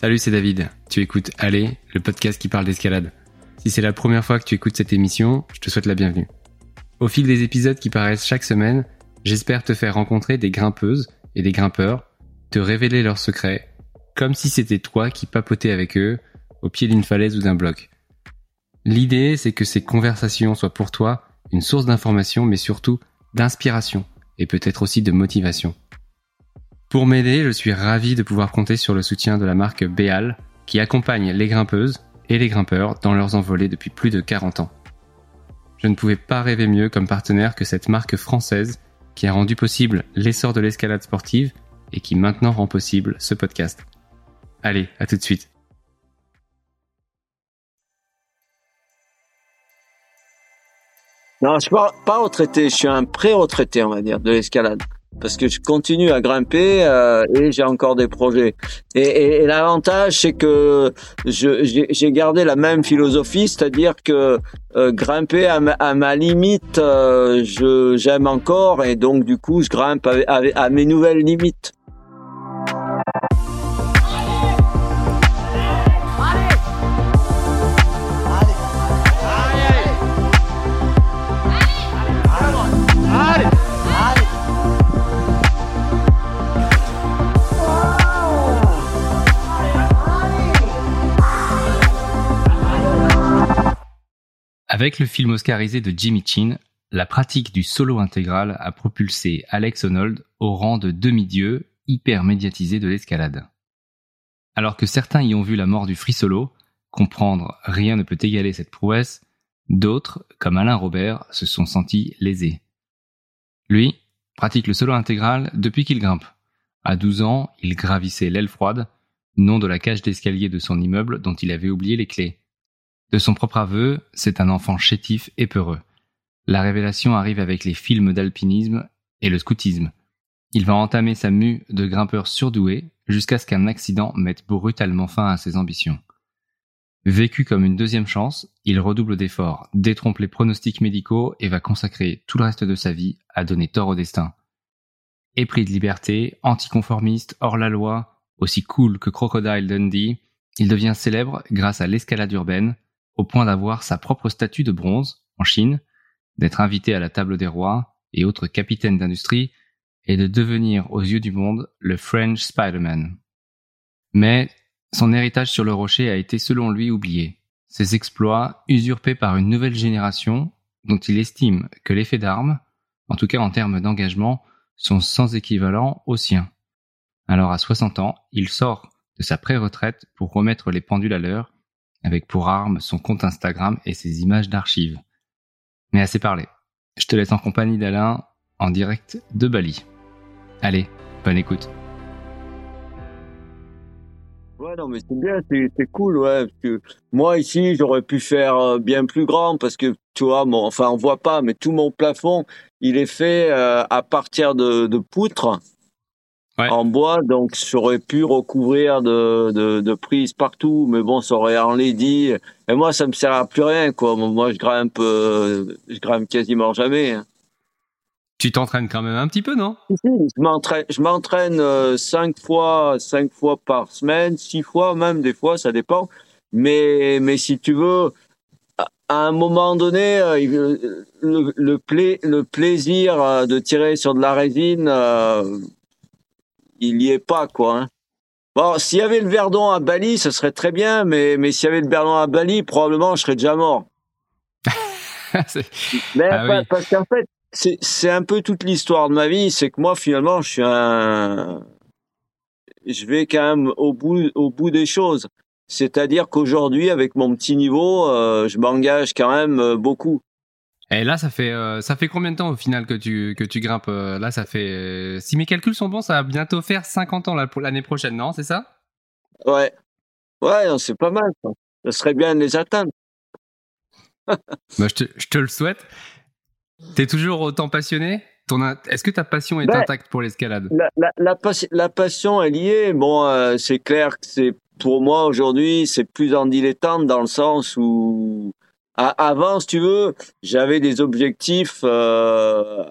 Salut, c'est David. Tu écoutes Allez, le podcast qui parle d'escalade. Si c'est la première fois que tu écoutes cette émission, je te souhaite la bienvenue. Au fil des épisodes qui paraissent chaque semaine, j'espère te faire rencontrer des grimpeuses et des grimpeurs, te révéler leurs secrets, comme si c'était toi qui papotais avec eux au pied d'une falaise ou d'un bloc. L'idée, c'est que ces conversations soient pour toi une source d'information, mais surtout d'inspiration et peut-être aussi de motivation. Pour m'aider, je suis ravi de pouvoir compter sur le soutien de la marque Béal, qui accompagne les grimpeuses et les grimpeurs dans leurs envolées depuis plus de 40 ans. Je ne pouvais pas rêver mieux comme partenaire que cette marque française qui a rendu possible l'essor de l'escalade sportive et qui maintenant rend possible ce podcast. Allez, à tout de suite. Non, je suis pas, pas retraité, je suis un pré-retraité, on va dire, de l'escalade parce que je continue à grimper euh, et j'ai encore des projets. Et, et, et l'avantage, c'est que j'ai gardé la même philosophie, c'est-à-dire que euh, grimper à ma, à ma limite, euh, j'aime encore et donc du coup, je grimpe à mes nouvelles limites. Avec le film oscarisé de Jimmy Chin, la pratique du solo intégral a propulsé Alex Honnold au rang de demi-dieu hyper médiatisé de l'escalade. Alors que certains y ont vu la mort du free comprendre rien ne peut égaler cette prouesse, d'autres, comme Alain Robert, se sont sentis lésés. Lui, pratique le solo intégral depuis qu'il grimpe. À 12 ans, il gravissait l'aile froide, nom de la cage d'escalier de son immeuble dont il avait oublié les clés. De son propre aveu, c'est un enfant chétif et peureux. La révélation arrive avec les films d'alpinisme et le scoutisme. Il va entamer sa mue de grimpeur surdoué jusqu'à ce qu'un accident mette brutalement fin à ses ambitions. Vécu comme une deuxième chance, il redouble d'efforts, détrompe les pronostics médicaux et va consacrer tout le reste de sa vie à donner tort au destin. Épris de liberté, anticonformiste, hors la loi, aussi cool que Crocodile Dundee, il devient célèbre grâce à l'escalade urbaine, au point d'avoir sa propre statue de bronze en Chine, d'être invité à la table des rois et autres capitaines d'industrie, et de devenir aux yeux du monde le French Spider-Man. Mais son héritage sur le rocher a été selon lui oublié. Ses exploits usurpés par une nouvelle génération dont il estime que l'effet d'armes, en tout cas en termes d'engagement, sont sans équivalent aux siens. Alors à 60 ans, il sort de sa pré-retraite pour remettre les pendules à l'heure avec pour arme son compte Instagram et ses images d'archives. Mais assez parlé. Je te laisse en compagnie d'Alain en direct de Bali. Allez, bonne écoute. Ouais, non, mais c'est bien, c'est cool, ouais. Parce que moi, ici, j'aurais pu faire euh, bien plus grand parce que, tu vois, enfin, on voit pas, mais tout mon plafond, il est fait euh, à partir de poutres en bois, donc j'aurais pu recouvrir de, de, de, prises partout, mais bon, ça aurait enlaidi. Et moi, ça me sert à plus rien, quoi. Moi, je grimpe, euh, je grimpe quasiment jamais. Hein. Tu t'entraînes quand même un petit peu, non? Je m'entraîne, je m'entraîne euh, cinq fois, cinq fois par semaine, six fois même des fois, ça dépend. Mais, mais si tu veux, à un moment donné, euh, le, le, le plaisir de tirer sur de la résine il y est pas quoi. Hein. Bon, s'il y avait le Verdon à Bali, ce serait très bien, mais mais s'il y avait le Verdon à Bali, probablement je serais déjà mort. mais ah parce qu'en fait, c'est c'est un peu toute l'histoire de ma vie, c'est que moi finalement, je suis un je vais quand même au bout au bout des choses. C'est-à-dire qu'aujourd'hui, avec mon petit niveau, euh, je m'engage quand même euh, beaucoup. Et là, ça fait euh, ça fait combien de temps au final que tu que tu grimpes euh, Là, ça fait euh, si mes calculs sont bons, ça va bientôt faire 50 ans là pour l'année prochaine, non C'est ça? Ouais, ouais, c'est pas mal. Ça. serait bien de les atteindre. bah, je, te, je te le souhaite. T'es toujours autant passionné? Est-ce que ta passion est ben, intacte pour l'escalade? la, la, la, la, passion est liée. Bon, c'est clair que c'est pour moi aujourd'hui, c'est plus en dilettante dans le sens où avant, si tu veux, j'avais des objectifs. Euh,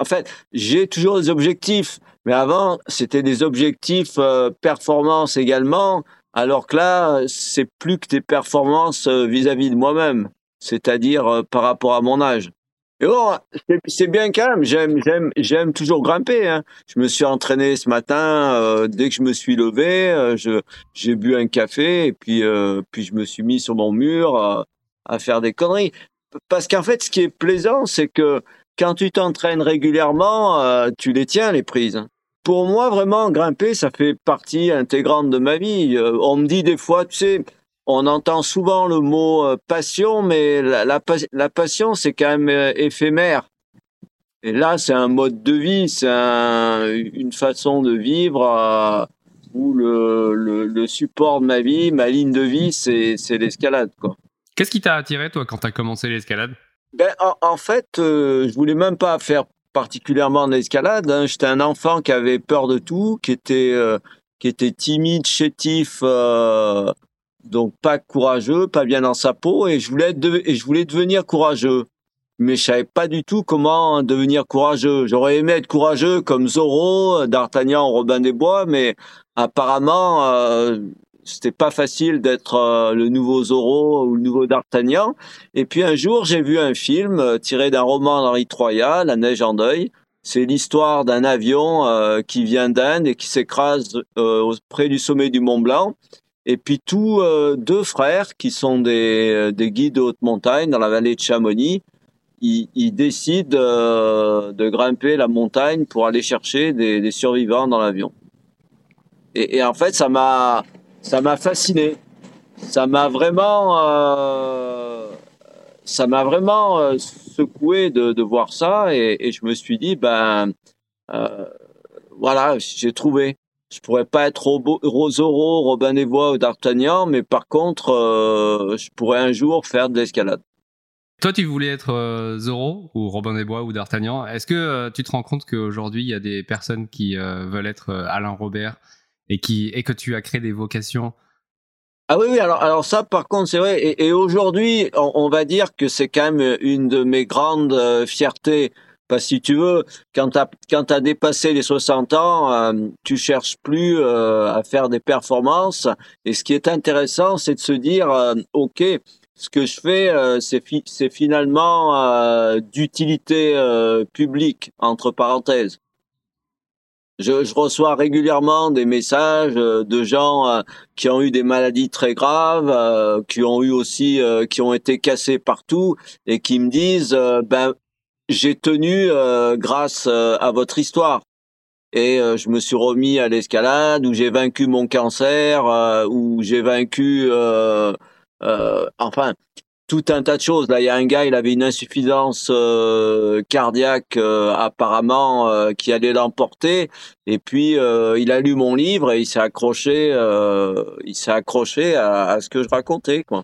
en fait, j'ai toujours des objectifs, mais avant, c'était des objectifs euh, performance également. Alors que là, c'est plus que des performances vis-à-vis de moi-même, c'est-à-dire par rapport à mon âge. Et bon, c'est bien quand même. J'aime, j'aime, j'aime toujours grimper. Hein. Je me suis entraîné ce matin. dès que je me suis levé, je, j'ai bu un café et puis, puis je me suis mis sur mon mur à faire des conneries. Parce qu'en fait, ce qui est plaisant, c'est que quand tu t'entraînes régulièrement, euh, tu les tiens les prises. Pour moi, vraiment, grimper, ça fait partie intégrante de ma vie. Euh, on me dit des fois, tu sais, on entend souvent le mot euh, passion, mais la, la, passion, c'est quand même éphémère. Et là, c'est un mode de vie, c'est une façon de vivre où le, le, le, support de ma vie, ma ligne de vie, c'est l'escalade, quoi. Qu'est-ce qui t'a attiré, toi, quand tu as commencé l'escalade? Ben, en, fait, euh, je voulais même pas faire particulièrement de l'escalade. Hein. J'étais un enfant qui avait peur de tout, qui était, euh, qui était timide, chétif, euh, donc pas courageux, pas bien dans sa peau, et je voulais, et je voulais devenir courageux. Mais je savais pas du tout comment devenir courageux. J'aurais aimé être courageux comme Zorro, D'Artagnan, Robin des Bois, mais apparemment, euh, c'était pas facile d'être euh, le nouveau Zorro ou le nouveau D'Artagnan. Et puis un jour, j'ai vu un film euh, tiré d'un roman d'Henri Troyat, La neige en deuil. C'est l'histoire d'un avion euh, qui vient d'Inde et qui s'écrase près du sommet du Mont Blanc. Et puis tous deux frères qui sont des, des guides de haute montagne dans la vallée de Chamonix, ils, décident de grimper la montagne pour aller chercher des, survivants dans l'avion. Et en fait, ça m'a ça m'a fasciné. Ça m'a vraiment, euh, ça m'a vraiment euh, secoué de, de, voir ça et, et, je me suis dit ben euh, voilà, j'ai trouvé. Je pourrais pas être Rosoro, Robin des Bois ou D'Artagnan, mais par contre, je pourrais un jour faire de l'escalade. Toi, tu voulais être euh, Zorro ou Robin des Bois ou D'Artagnan. Est-ce que tu te rends compte qu'aujourd'hui, il y a des personnes qui veulent être Alain Robert et qui et que tu as créé des vocations. Ah oui, oui, alors, alors ça, par contre, c'est vrai. Et, aujourd'hui, on, va dire que c'est quand même une de mes grandes euh, fiertés. Parce que si tu veux, quand tu as, quand as dépassé les 60 ans, euh, tu cherches plus euh, à faire des performances. Et ce qui est intéressant, c'est de se dire, euh, OK, ce que je fais, c'est c'est finalement d'utilité publique, entre parenthèses. Je, je, reçois régulièrement des messages euh, de gens euh, qui ont eu des maladies très graves, euh, qui ont eu aussi, qui ont été cassés partout et qui me disent, ben j'ai tenu grâce à votre histoire. Et je me suis remis à l'escalade, où j'ai vaincu mon cancer, où j'ai vaincu, enfin tout un tas de choses. Là, il y a un gars, il avait une insuffisance euh, cardiaque euh, apparemment euh, qui allait l'emporter. Et puis il a lu mon livre et il s'est accroché, il s'est accroché à, ce que je racontais, quoi.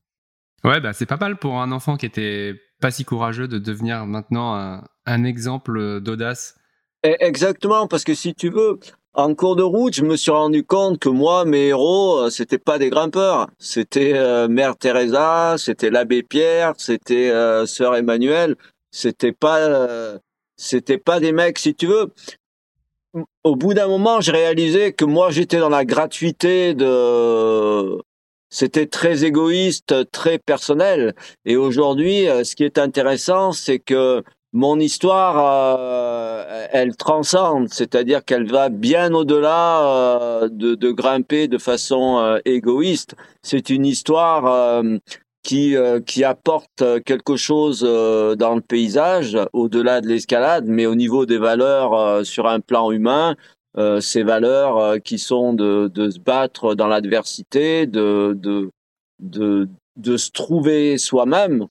Ouais, bah c'est pas mal pour un enfant qui était pas si courageux de devenir maintenant un, un exemple d'audace. E, exactement, parce que si tu veux, en cours de route, je me suis rendu compte que moi, mes héros, euh, c'était pas des grimpeurs. C'était euh, Mère Teresa, c'était l'abbé Pierre, c'était euh, Sœur Emmanuel. C'était pas, c'était pas des mecs, si tu veux. Au bout d'un moment, j'ai réalisé que moi, j'étais dans la gratuité de. C'était très égoïste, très personnel. Et aujourd'hui, ce qui est intéressant, c'est que mon histoire, euh, elle transcende, c'est-à-dire qu'elle va bien au-delà euh, de, grimper de façon euh, égoïste. C'est une histoire qui, qui apporte quelque chose dans le paysage, au-delà de l'escalade, mais au niveau des valeurs sur un plan humain, ces valeurs qui sont de, de se battre dans l'adversité, de, de, de, de se trouver soi-même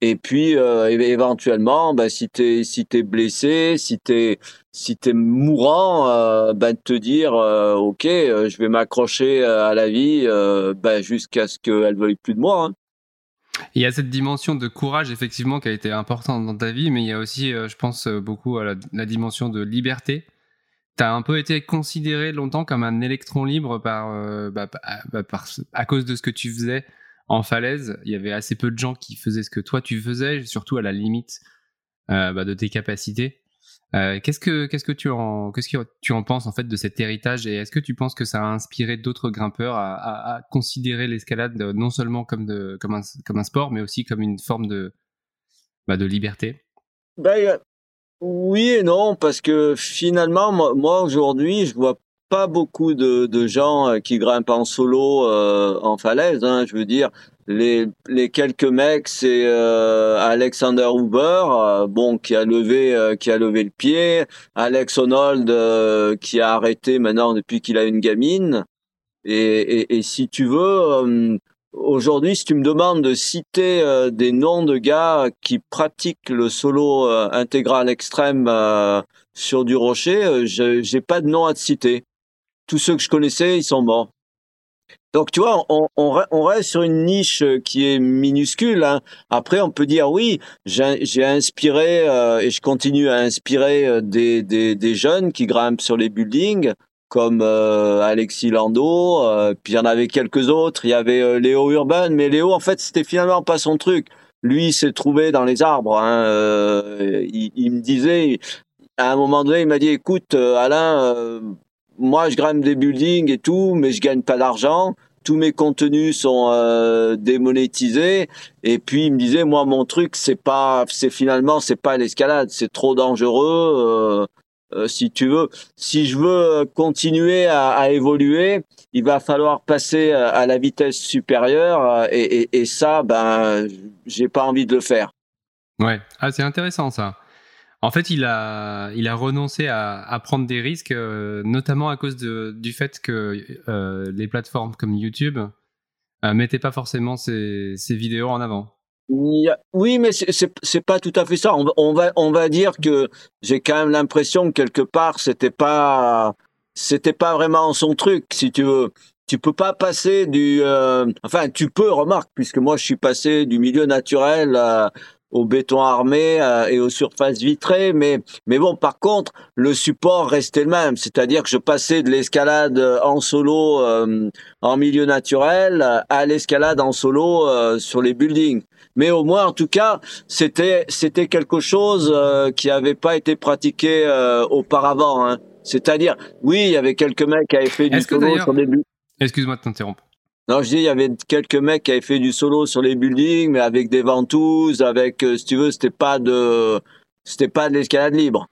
et puis euh, éventuellement, bah, si t'es si t'es blessé, si t'es si t'es mourant, euh, bah, te dire euh, ok, euh, je vais m'accrocher à la vie bah, jusqu'à ce qu'elle veuille plus de moi. Hein. Il y a cette dimension de courage effectivement qui a été importante dans ta vie, mais il y a aussi, je pense, beaucoup à la, dimension de liberté. Tu as un peu été considéré longtemps comme un électron libre par, bah, bah, par, à cause de ce que tu faisais en falaise, il y avait assez peu de gens qui faisaient ce que toi tu faisais, surtout à la limite euh, bah, de tes capacités. Euh, qu'est-ce que qu'est-ce que tu en qu'est-ce que tu en penses en fait de cet héritage et est-ce que tu penses que ça a inspiré d'autres grimpeurs à, considérer l'escalade non seulement comme de comme un comme un sport mais aussi comme une forme de bah, de liberté? Ben, oui et non parce que finalement moi, moi aujourd'hui je vois pas beaucoup de, de gens euh, qui grimpent en solo euh, en falaise. Hein, je veux dire, les, les quelques mecs, c'est euh, Alexander Huber, euh, bon, qui a levé qui a levé le pied, Alex Honnold qui a arrêté maintenant depuis qu'il a une gamine. Et, et, et si tu veux, aujourd'hui, si tu me demandes de citer des noms de gars qui pratiquent le solo intégral extrême sur du rocher, j'ai pas de nom à te citer tous ceux que je connaissais, ils sont morts. Donc tu vois, on, on, reste sur une niche qui est minuscule. Hein. Après, on peut dire oui, j'ai inspiré euh, et je continue à inspirer euh, des, des, des, jeunes qui grimpent sur les buildings, comme euh, Alexis Landau. puis il y en avait quelques autres. Il y avait Léo Urban, mais Léo, en fait, c'était finalement pas son truc. Lui, il s'est trouvé dans les arbres. Hein. Il, il, me disait, à un moment donné, il m'a dit, écoute, Alain moi, je grimpe des buildings et tout, mais je gagne pas d'argent. Tous mes contenus sont euh, démonétisés. Et puis il me disait, moi, mon truc, c'est pas, c'est finalement, c'est pas l'escalade, c'est trop dangereux. Euh, euh, si tu veux, si je veux continuer à, à, évoluer, il va falloir passer à la vitesse supérieure. Et, et, et ça, ben, j'ai pas envie de le faire. Ouais, ah, c'est intéressant ça. En fait, il a, il a renoncé à, à prendre des risques, euh, notamment à cause de, du fait que euh, les plateformes comme YouTube euh, mettaient pas forcément ces, vidéos en avant. Oui, mais c'est pas tout à fait ça. On, on, va, on va dire que j'ai quand même l'impression que quelque part, c'était pas, c'était pas vraiment son truc, si tu veux. Tu peux pas passer du, euh, enfin, tu peux, remarque, puisque moi je suis passé du milieu naturel à, au béton armé euh, et aux surfaces vitrées, mais mais bon, par contre, le support restait le même, c'est-à-dire que je passais de l'escalade en solo euh, en milieu naturel à l'escalade en solo euh, sur les buildings. Mais au moins, en tout cas, c'était c'était quelque chose qui avait pas été pratiqué auparavant. Hein. C'est-à-dire, oui, il y avait quelques mecs qui avaient fait du solo sur des buildings. Excuse-moi de t'interrompre. Non, je dis, il y avait quelques mecs qui avaient fait du solo sur les buildings, mais avec des ventouses, avec, euh, si tu veux, c'était pas de, c'était pas de l'escalade libre.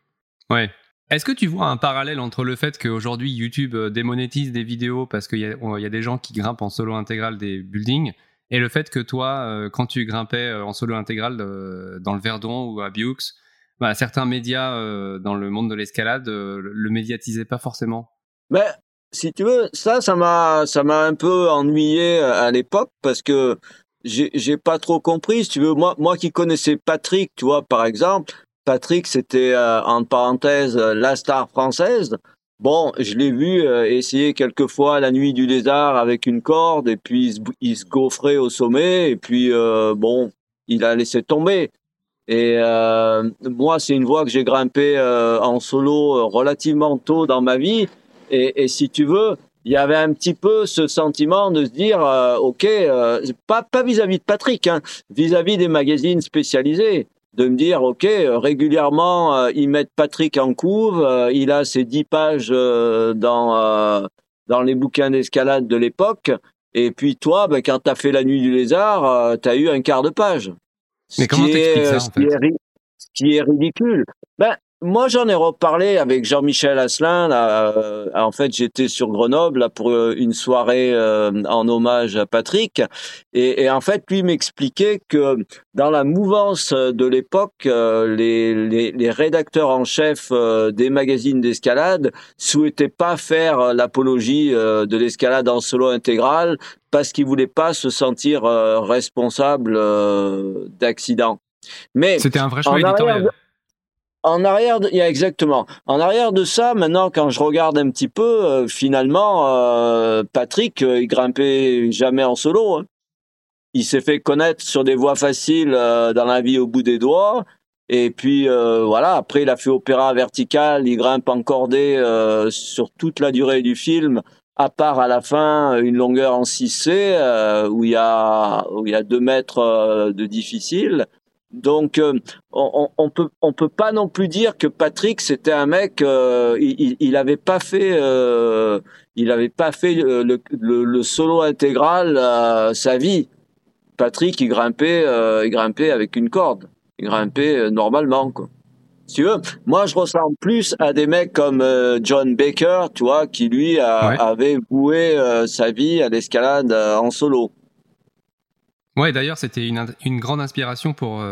Ouais. Est-ce que tu vois un parallèle entre le fait qu'aujourd'hui YouTube euh, démonétise des vidéos parce qu'il y, y, a des gens qui grimpent en solo intégral des buildings et le fait que toi, euh, quand tu grimpais en solo intégral dans le Verdon ou à Biux, bah, certains médias dans le monde de l'escalade le médiatisaient pas forcément? Mais si tu veux, ça, ça m'a, ça m'a un peu ennuyé euh, à l'époque parce que j'ai, pas trop compris. Si tu veux, moi, moi qui connaissais Patrick, tu vois, par exemple, Patrick, c'était euh, en parenthèse euh, la star française. Bon, je l'ai vu essayer quelquefois la nuit du lézard avec une corde et puis il se, gaufrait au sommet et puis bon, il a laissé tomber. Et moi, c'est une voie que j'ai grimpée en solo relativement tôt dans ma vie et, et, si tu veux, il y avait un petit peu ce sentiment de se dire, euh, ok, euh, pas pas vis-à-vis de Patrick, hein, vis-à-vis des magazines spécialisés, de me dire, ok, régulièrement euh, ils mettent Patrick en couve, il a ses dix pages dans dans les bouquins d'escalade de l'époque, et puis toi, ben, quand t'as fait la nuit du lézard, t'as eu un quart de page. Mais comment t'expliques ça en fait? ce qui est ridicule. Moi, j'en ai reparlé avec Jean-Michel Asselin. Là, euh, en fait, j'étais sur Grenoble là, pour euh, une soirée euh, en hommage à Patrick. Et, et en fait, lui m'expliquait que dans la mouvance de l'époque, les, les, les, rédacteurs en chef des magazines d'escalade souhaitaient pas faire l'apologie de l'escalade en solo intégral parce qu'ils voulaient pas se sentir responsables d'accidents. Mais c'était un vrai choix éditorial en arrière, il y a exactement. En arrière de ça, maintenant, quand je regarde un petit peu, euh, finalement, euh, Patrick, euh, il grimpait jamais en solo. Hein. Il s'est fait connaître sur des voies faciles dans la vie au bout des doigts. Et puis voilà, après il a fait opéra vertical, il grimpe en cordée sur toute la durée du film, à part à la fin une longueur en 6C où il y a où il y a deux mètres de difficile. Donc on, on, peut on peut pas non plus dire que Patrick c'était un mec il, il avait pas fait il avait pas fait le, le, solo intégral à sa vie. Patrick il grimpait il grimpait avec une corde, il grimpait normalement quoi tu veux, moi je ressemble plus à des mecs comme euh, John Baker, tu vois, qui lui avait voué euh, sa vie à l'escalade euh, en solo. Ouais, d'ailleurs, c'était une, une, grande inspiration pour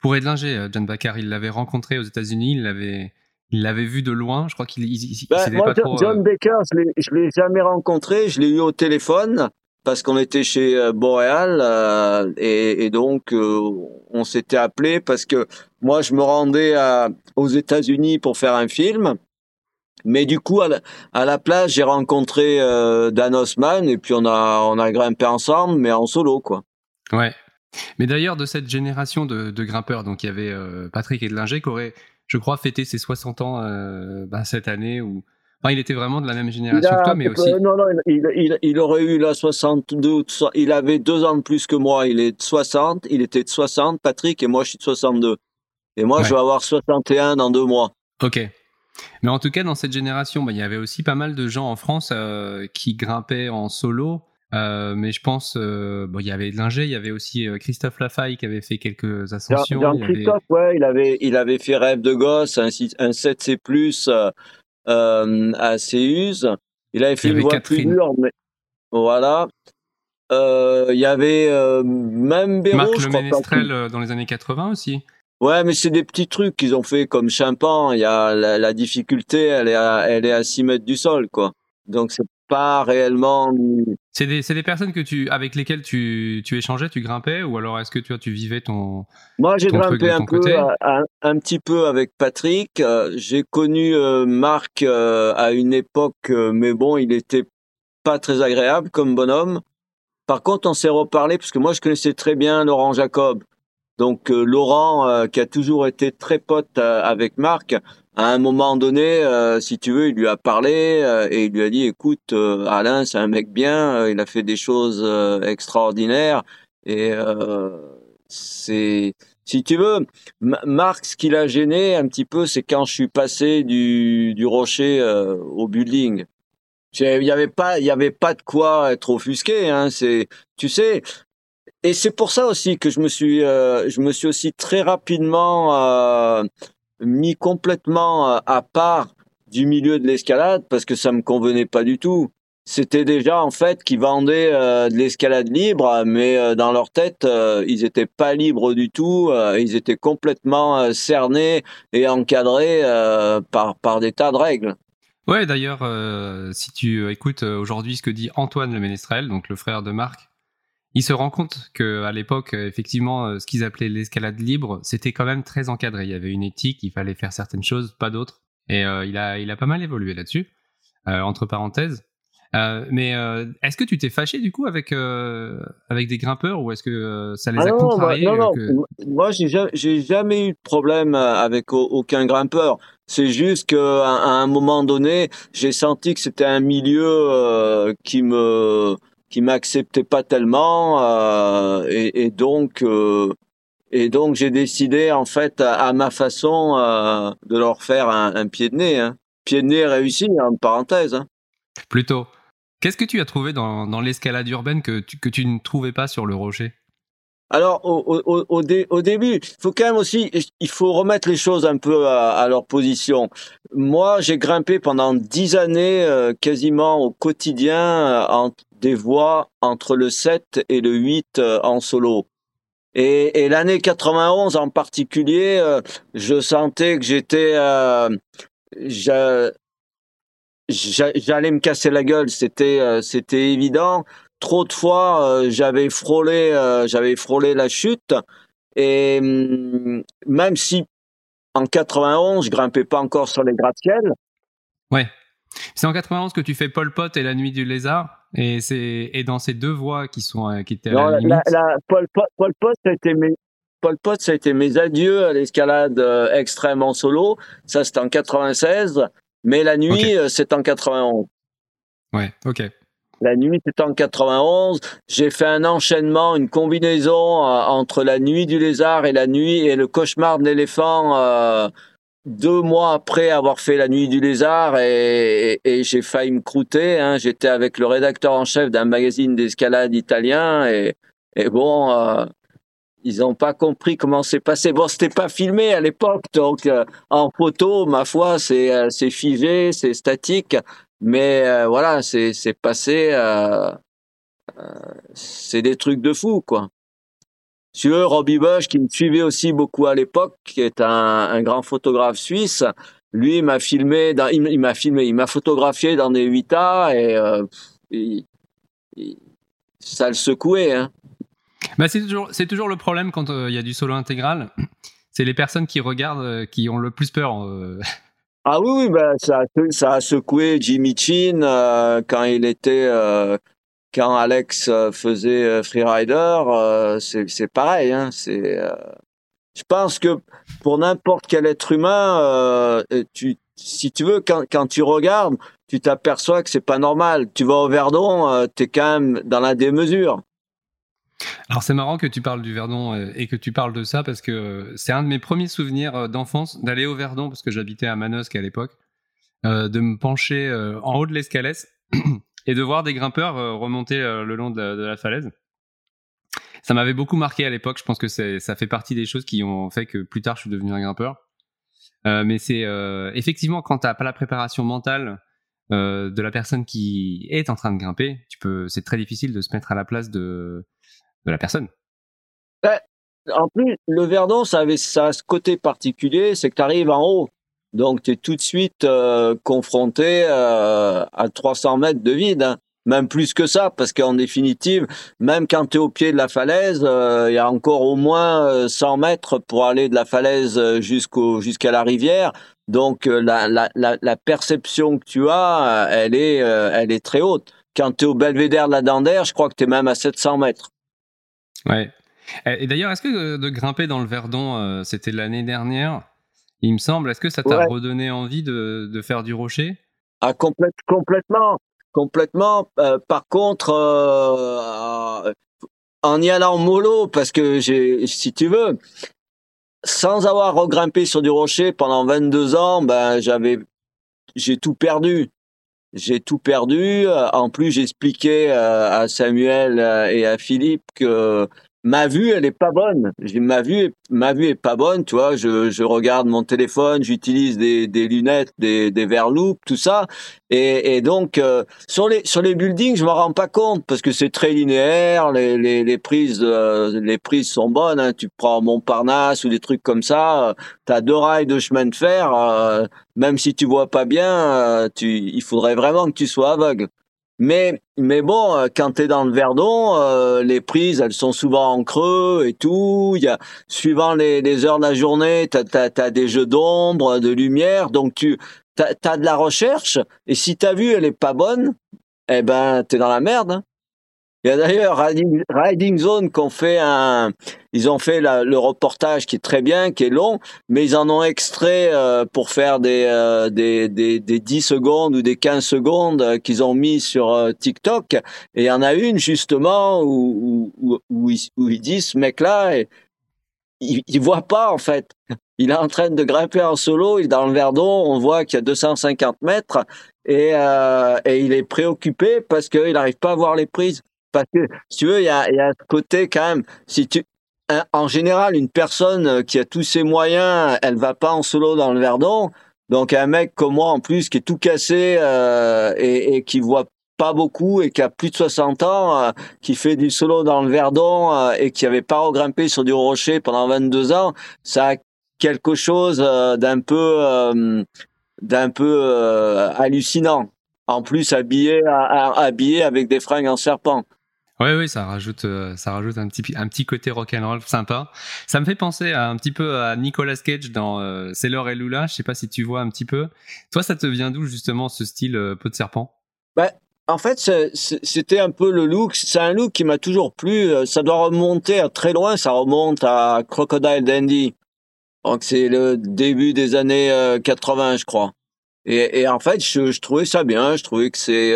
pour Edlinger, John Baker. Il l'avait rencontré aux États-Unis, il l'avait il l'avait vu de loin. Je crois qu'il il, ben, pas trop, John Baker, je l'ai jamais rencontré. Je l'ai eu au téléphone parce qu'on était chez euh, Boréal euh, et, et, donc euh, on s'était appelé parce que moi je me rendais à, aux États-Unis pour faire un film. Mais du coup, à la, à la place, j'ai rencontré Dan Osman et puis on a on a grimpé ensemble, mais en solo, quoi. Ouais. Mais d'ailleurs, de cette génération de, de grimpeurs, donc il y avait Patrick Edlinger qui aurait, je crois, fêté ses 60 ans bah, cette année ou il était vraiment de la même génération que toi, mais aussi. Non, non, il, il, aurait eu la 62. Il avait deux ans de plus que moi. Il est de 60. Il était de 60, Patrick, et moi, je suis de 62. Et moi, je vais avoir 61 dans deux mois. Ok. Mais en tout cas, dans cette génération, bah, il y avait aussi pas mal de gens en France euh, qui grimpaient en solo. Euh, mais je pense, euh, bon, il y avait Linger, il y avait aussi Christophe Lafaille qui avait fait quelques ascensions. Jean-Christophe, ouais, il avait, il avait fait Rêve de gosse, un, un 7C+, euh, à Céuse. Il avait fait une voie plus dure, mais voilà. Euh, il y avait euh, même Béraud, Marc je le Ménestrel euh, dans les années 80 aussi. Ouais, mais c'est des petits trucs qu'ils ont fait comme Chimpan. Il y a la, la, difficulté, elle est à, elle est à 6 mètres du sol, quoi. Donc c'est pas réellement. C'est des, personnes que tu, avec lesquelles tu, tu échangeais, tu grimpais, ou alors est-ce que tu, tu vivais ton. Moi, j'ai grimpé un peu, un, un, petit peu avec Patrick. Euh, j'ai connu euh, Marc euh, à une époque, mais bon, il était pas très agréable comme bonhomme. Par contre, on s'est reparlé parce que moi, je connaissais très bien Laurent Jacob. Donc Laurent, qui a toujours été très pote avec Marc, à un moment donné, euh, si tu veux, il lui a parlé euh, et il lui a dit "Écoute, euh, Alain, c'est un mec bien, il a fait des choses extraordinaires et c'est si tu veux, Marc, ce qui l'a gêné un petit peu, c'est quand je suis passé du, du rocher au building. Il y avait pas, il y avait pas de quoi être offusqué. Hein, c'est, tu sais, et c'est pour ça aussi que je me suis, je me suis aussi très rapidement mis complètement euh, à part du milieu de l'escalade parce que ça me convenait pas du tout. C'était déjà en fait qu'ils vendaient euh, de l'escalade libre, mais euh, dans leur tête, ils étaient pas libres du tout. ils étaient complètement cernés et encadrés par par des tas de règles. Ouais, d'ailleurs, si tu écoutes aujourd'hui ce que dit Antoine Le Ménestrel, donc le frère de Marc, il se rend compte que à l'époque, effectivement, euh, ce qu'ils appelaient l'escalade libre, c'était quand même très encadré. Il y avait une éthique, il fallait faire certaines choses, pas d'autres. Et euh, il a, il a pas mal évolué là-dessus, euh, entre parenthèses. Euh, mais euh, est-ce que tu t'es fâché du coup avec avec des grimpeurs ou est-ce que ça les ah a contrariés Non, non, moi j'ai jamais, jamais eu de problème avec aucun grimpeur. C'est juste que à un moment donné, j'ai senti que c'était un milieu qui me qui m'acceptaient pas tellement euh, et, et, donc euh, et donc j'ai décidé en fait à, ma façon euh, de leur faire un, un, pied de nez, hein. pied de nez réussi en parenthèse. Hein. Plutôt. Qu'est-ce que tu as trouvé dans, dans l'escalade urbaine que tu, que tu ne trouvais pas sur le rocher? Alors au, au, au, dé, au début, il faut quand même aussi, il faut remettre les choses un peu à, à leur position. Moi, j'ai grimpé pendant dix années euh, quasiment au quotidien en, des voix entre le 7 et le 8 euh, en solo. Et, et l'année 91 en particulier, euh, je sentais que j'étais, euh, j'allais me casser la gueule. C'était, c'était évident. Trop de fois, j'avais frôlé, j'avais frôlé la chute. Et hum, même si en 91, je grimpais pas encore sur les gratte-ciels. Ouais. C'est en 91 que tu fais Pol Pot et la nuit du lézard. Et c'est et dans ces deux voix qui sont euh, qui étaient à la, limite... la, Pol, Pot, Pol Pot, ça a été mes Pol Pot, ça a été mes adieux à l'escalade euh, extrême en solo. Ça, c'était en 96. Mais la nuit, euh, c'est en 91. Ouais, ok. La nuit, c'était en 91. J'ai fait un enchaînement, une combinaison euh, entre la nuit du lézard et la nuit et le cauchemar de l'éléphant. Euh, deux mois après avoir fait la nuit du lézard et, et, j'ai failli me croûter. Hein. J'étais avec le rédacteur en chef d'un magazine d'escalade italien et, et bon, euh, ils n'ont pas compris comment c'est passé. Bon, c'était pas filmé à l'époque, donc euh, en photo, ma foi, c'est euh, c'est figé, c'est statique, mais euh, voilà, c'est c'est passé. c'est des trucs de fou, quoi. Si tu Robbie Bush, qui me suivait aussi beaucoup à l'époque, qui est un, un, grand photographe suisse, lui il m'a filmé, dans, il, m'a filmé, il m'a photographié dans des 8A et, et ça le secouait. Hein. Bah, c'est toujours, c'est toujours le problème quand euh, il y a du solo intégral. C'est les personnes qui regardent euh, qui ont le plus peur. Euh. Ah oui, oui bah, ça, ça a secoué Jimmy Chin quand il était, quand Alex faisait Freerider. c'est, c'est pareil. Hein, c'est, je pense que pour n'importe quel être humain, tu, si tu veux, quand, quand tu regardes, tu t'aperçois que c'est pas normal. Tu vas au Verdon, tu es quand même dans la démesure. Alors c'est marrant que tu parles du Verdon euh, et que tu parles de ça parce que c'est un de mes premiers souvenirs euh, d'enfance d'aller au Verdon parce que j'habitais à Manosque à l'époque, euh, de me pencher en haut de l'escalès et de voir des grimpeurs remonter le long de la, falaise. Ça m'avait beaucoup marqué à l'époque. Je pense que ça fait partie des choses qui ont fait que plus tard je suis devenu un grimpeur. mais c'est effectivement quand t'as pas la préparation mentale de la personne qui est en train de grimper, c'est très difficile de se mettre à la place de la personne. Ben, en plus, le Verdon, ça avait ça a ce côté particulier, c'est que tu arrives en haut. Donc, tu es tout de suite euh, confronté euh, à 300 mètres de vide. Hein. Même plus que ça, parce qu'en définitive, même quand tu es au pied de la falaise, euh, il y a encore au moins 100 mètres pour aller de la falaise jusqu'au jusqu'à la rivière. Donc, la, la, la, la, perception que tu as, elle est, elle est très haute. Quand tu es au belvédère de la Dandère, je crois que tu es même à 700 mètres. Ouais. Et d'ailleurs, est-ce que de, grimper dans le Verdon, euh, c'était l'année dernière, il me semble, est-ce que ça t'a redonné envie de, de, faire du rocher? Ah, complètement. Complètement. Euh, par contre, euh, en y allant mollo, parce que j'ai, si tu veux, sans avoir regrimpé sur du rocher pendant 22 ans, ben, j'avais, j'ai tout perdu j'ai tout perdu. En plus, j'expliquais à Samuel et à Philippe que ma vue elle est pas bonne. Ma vue ma vue est pas bonne tu vois. Je, je regarde mon téléphone j'utilise des, des lunettes des des verres loupe tout ça. Et, et donc euh, sur les sur les buildings je me rends pas compte parce que c'est très linéaire. Les les, les prises euh, les prises sont bonnes hein. tu prends Montparnasse ou des trucs comme ça tu as deux rails de chemin de fer euh, même si tu vois pas bien tu il faudrait vraiment que tu sois aveugle. Mais mais bon, euh, quand tu es dans le Verdon, euh, les prises, elles sont souvent en creux et tout. Il y a suivant les, les heures de la journée, tu as, des jeux d'ombre, de lumière, donc tu as, de la recherche. Et si ta vue elle est pas bonne, eh ben t'es dans la merde. Hein. Il y a d'ailleurs Riding, Zone qu'on fait un, ils ont fait le reportage qui est très bien, qui est long, mais ils en ont extrait euh, pour faire des, euh, des, des, des 10 secondes ou des 15 secondes euh, qu'ils ont mis sur TikTok. Et il y en a une justement où, où, où, ils, disent, ce mec-là, il, il voit pas en fait. Il est en train de grimper en solo, il est dans le Verdon, on voit qu'il y a 250 mètres et, et il est préoccupé parce qu'il n'arrive pas à voir les prises. Parce que, si tu veux, il y a, y a ce côté quand même, si tu, en général, une personne qui a tous ses moyens, elle va pas en solo dans le Verdon. Donc un mec comme moi en plus qui est tout cassé euh, et, et, qui voit pas beaucoup et qui a plus de 60 ans, euh, qui fait du solo dans le Verdon euh, et qui avait pas regrimpé sur du rocher pendant 22 ans, ça a quelque chose euh, d'un peu d'un peu hallucinant. En plus habillé habillé avec des fringues en serpent. Oui, oui, ça rajoute, euh, ça rajoute un petit, un petit côté rock'n'roll sympa. Ça me fait penser un petit peu à Nicolas Cage dans euh, Sailor et Lula. Je sais pas si tu vois un petit peu. Toi, ça te vient d'où justement ce style euh, peau de serpent? Bah, En fait, c'était un peu le look. C'est un look qui m'a toujours plu. Ça doit remonter à très loin. Ça remonte à Crocodile Dandy. Donc c'est le début des années 80, je crois. Et, et en fait, je, je, trouvais ça bien. Je trouvais que c'est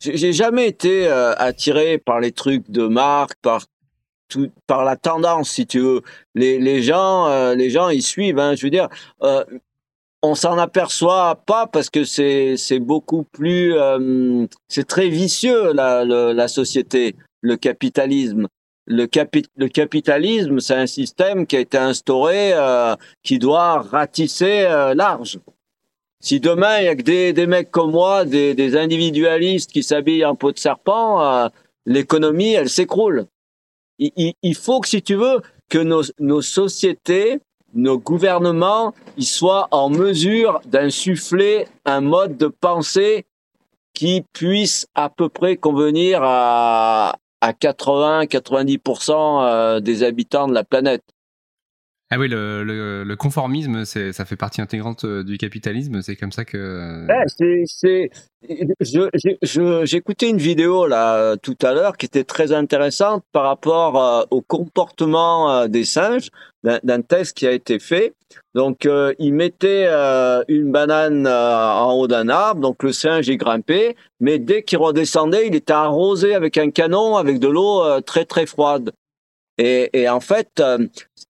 j'ai jamais été attiré par les trucs de marque, par tout, par la tendance, si tu veux. Les, les gens, les gens, ils suivent. Hein, je veux dire, on s'en aperçoit pas parce que c'est c'est beaucoup plus euh, c'est très vicieux la, la société le capitalisme le, capi le capitalisme c'est un système qui a été instauré euh, qui doit ratisser euh, large si demain il y a que des, des mecs comme moi des, des individualistes qui s'habillent en peau de serpent l'économie elle s'écroule il, il, faut que si tu veux que nos, nos sociétés nos gouvernements ils soient en mesure d'insuffler un mode de pensée qui puisse à peu près convenir à, à 80-90% euh, des habitants de la planète. Ah oui, le, le, le conformisme, ça fait partie intégrante euh, du capitalisme. C'est comme ça que. Ouais, je, je, j'écoutais une vidéo là tout à l'heure qui était très intéressante par rapport euh, au comportement euh, des singes d'un, test qui a été fait. Donc, euh, il mettait une banane en haut d'un arbre, donc le singe est grimpé, mais dès qu'il redescendait, il était arrosé avec un canon avec de l'eau très très froide. Et, et en fait, euh,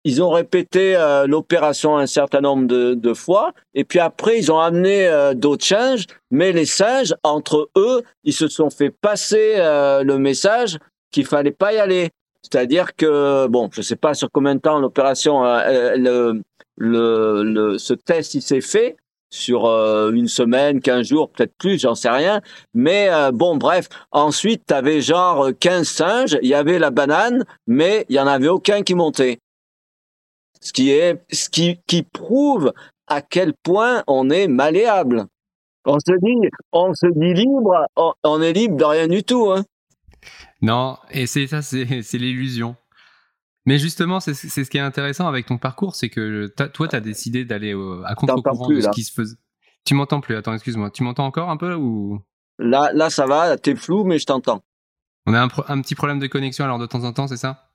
ils ont répété euh, l'opération un certain nombre de, fois, et puis après, ils ont amené euh, d'autres singes, mais les singes, entre eux, ils se sont fait passer le message qu'il fallait pas y aller. C'est-à-dire que, bon, je sais pas sur combien de temps l'opération, le, le, le, ce test, il s'est fait, sur euh, une semaine, 15 jours, peut-être plus, j'en sais rien. Mais euh, bon, bref. Ensuite, tu avais genre 15 singes, il y avait la banane, mais il y en avait aucun qui montait. Ce qui est, ce qui, qui prouve à quel point on est malléable. On se dit, on se dit libre, on, est libre de rien du tout. Hein. Non, et c'est ça, c'est l'illusion. Mais justement, c'est ce qui est intéressant avec ton parcours, c'est que toi, tu as décidé d'aller à contre-courant de ce qui se faisait. Tu m'entends plus, attends, excuse-moi. Tu m'entends encore un peu ou? Là, là, ça va, t'es flou, mais je t'entends. On a un, petit problème de connexion alors de temps en temps, c'est ça?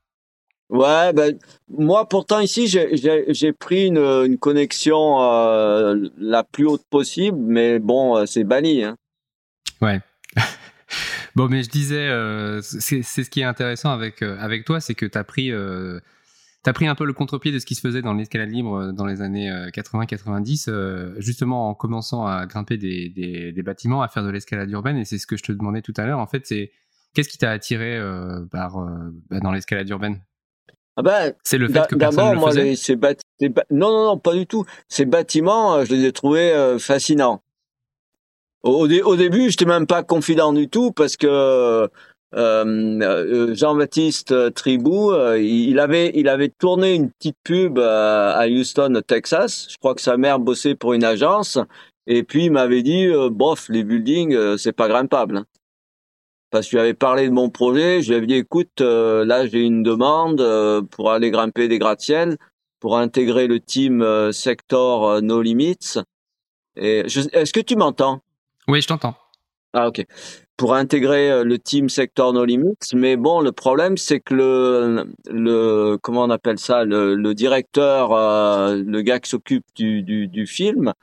Ouais, ben, moi pourtant ici, j'ai pris une, connexion euh, la plus haute possible, mais bon, euh, c'est banni. Hein. Ouais. Bon, mais je disais, euh, c'est ce qui est intéressant avec, euh, avec toi, c'est que tu as pris. T'as pris un peu le contre-pied de ce qui se faisait dans l'escalade libre dans les années 80-90, justement en commençant à grimper des, des, des bâtiments, à faire de l'escalade urbaine. Et c'est ce que je te demandais tout à l'heure. En fait, c'est qu'est-ce qui t'a attiré par, bah, dans l'escalade urbaine? Ah ben, c'est le fait que personne faisait. ces non, non, non, pas du tout. Ces bâtiments, je les ai trouvés fascinants. Au, au début, j'étais même pas confident du tout parce que euh, euh Jean-Baptiste Tribou, euh, il avait il avait tourné une petite pub euh, à Houston, Texas. Je crois que sa mère bossait pour une agence et puis il m'avait dit bof, les buildings c'est pas grimpable. Parce que je lui avais parlé de mon projet, je lui avais dit écoute, là j'ai une demande pour aller grimper des gratte-ciel, pour intégrer le team Sector No Limits. Et est-ce que tu m'entends? Oui, je t'entends. Ah ok. Pour intégrer euh, le team Sector No Limits, mais bon, le problème c'est que le, le comment on appelle ça, le, le directeur, euh, le gars qui s'occupe du, du, du, film,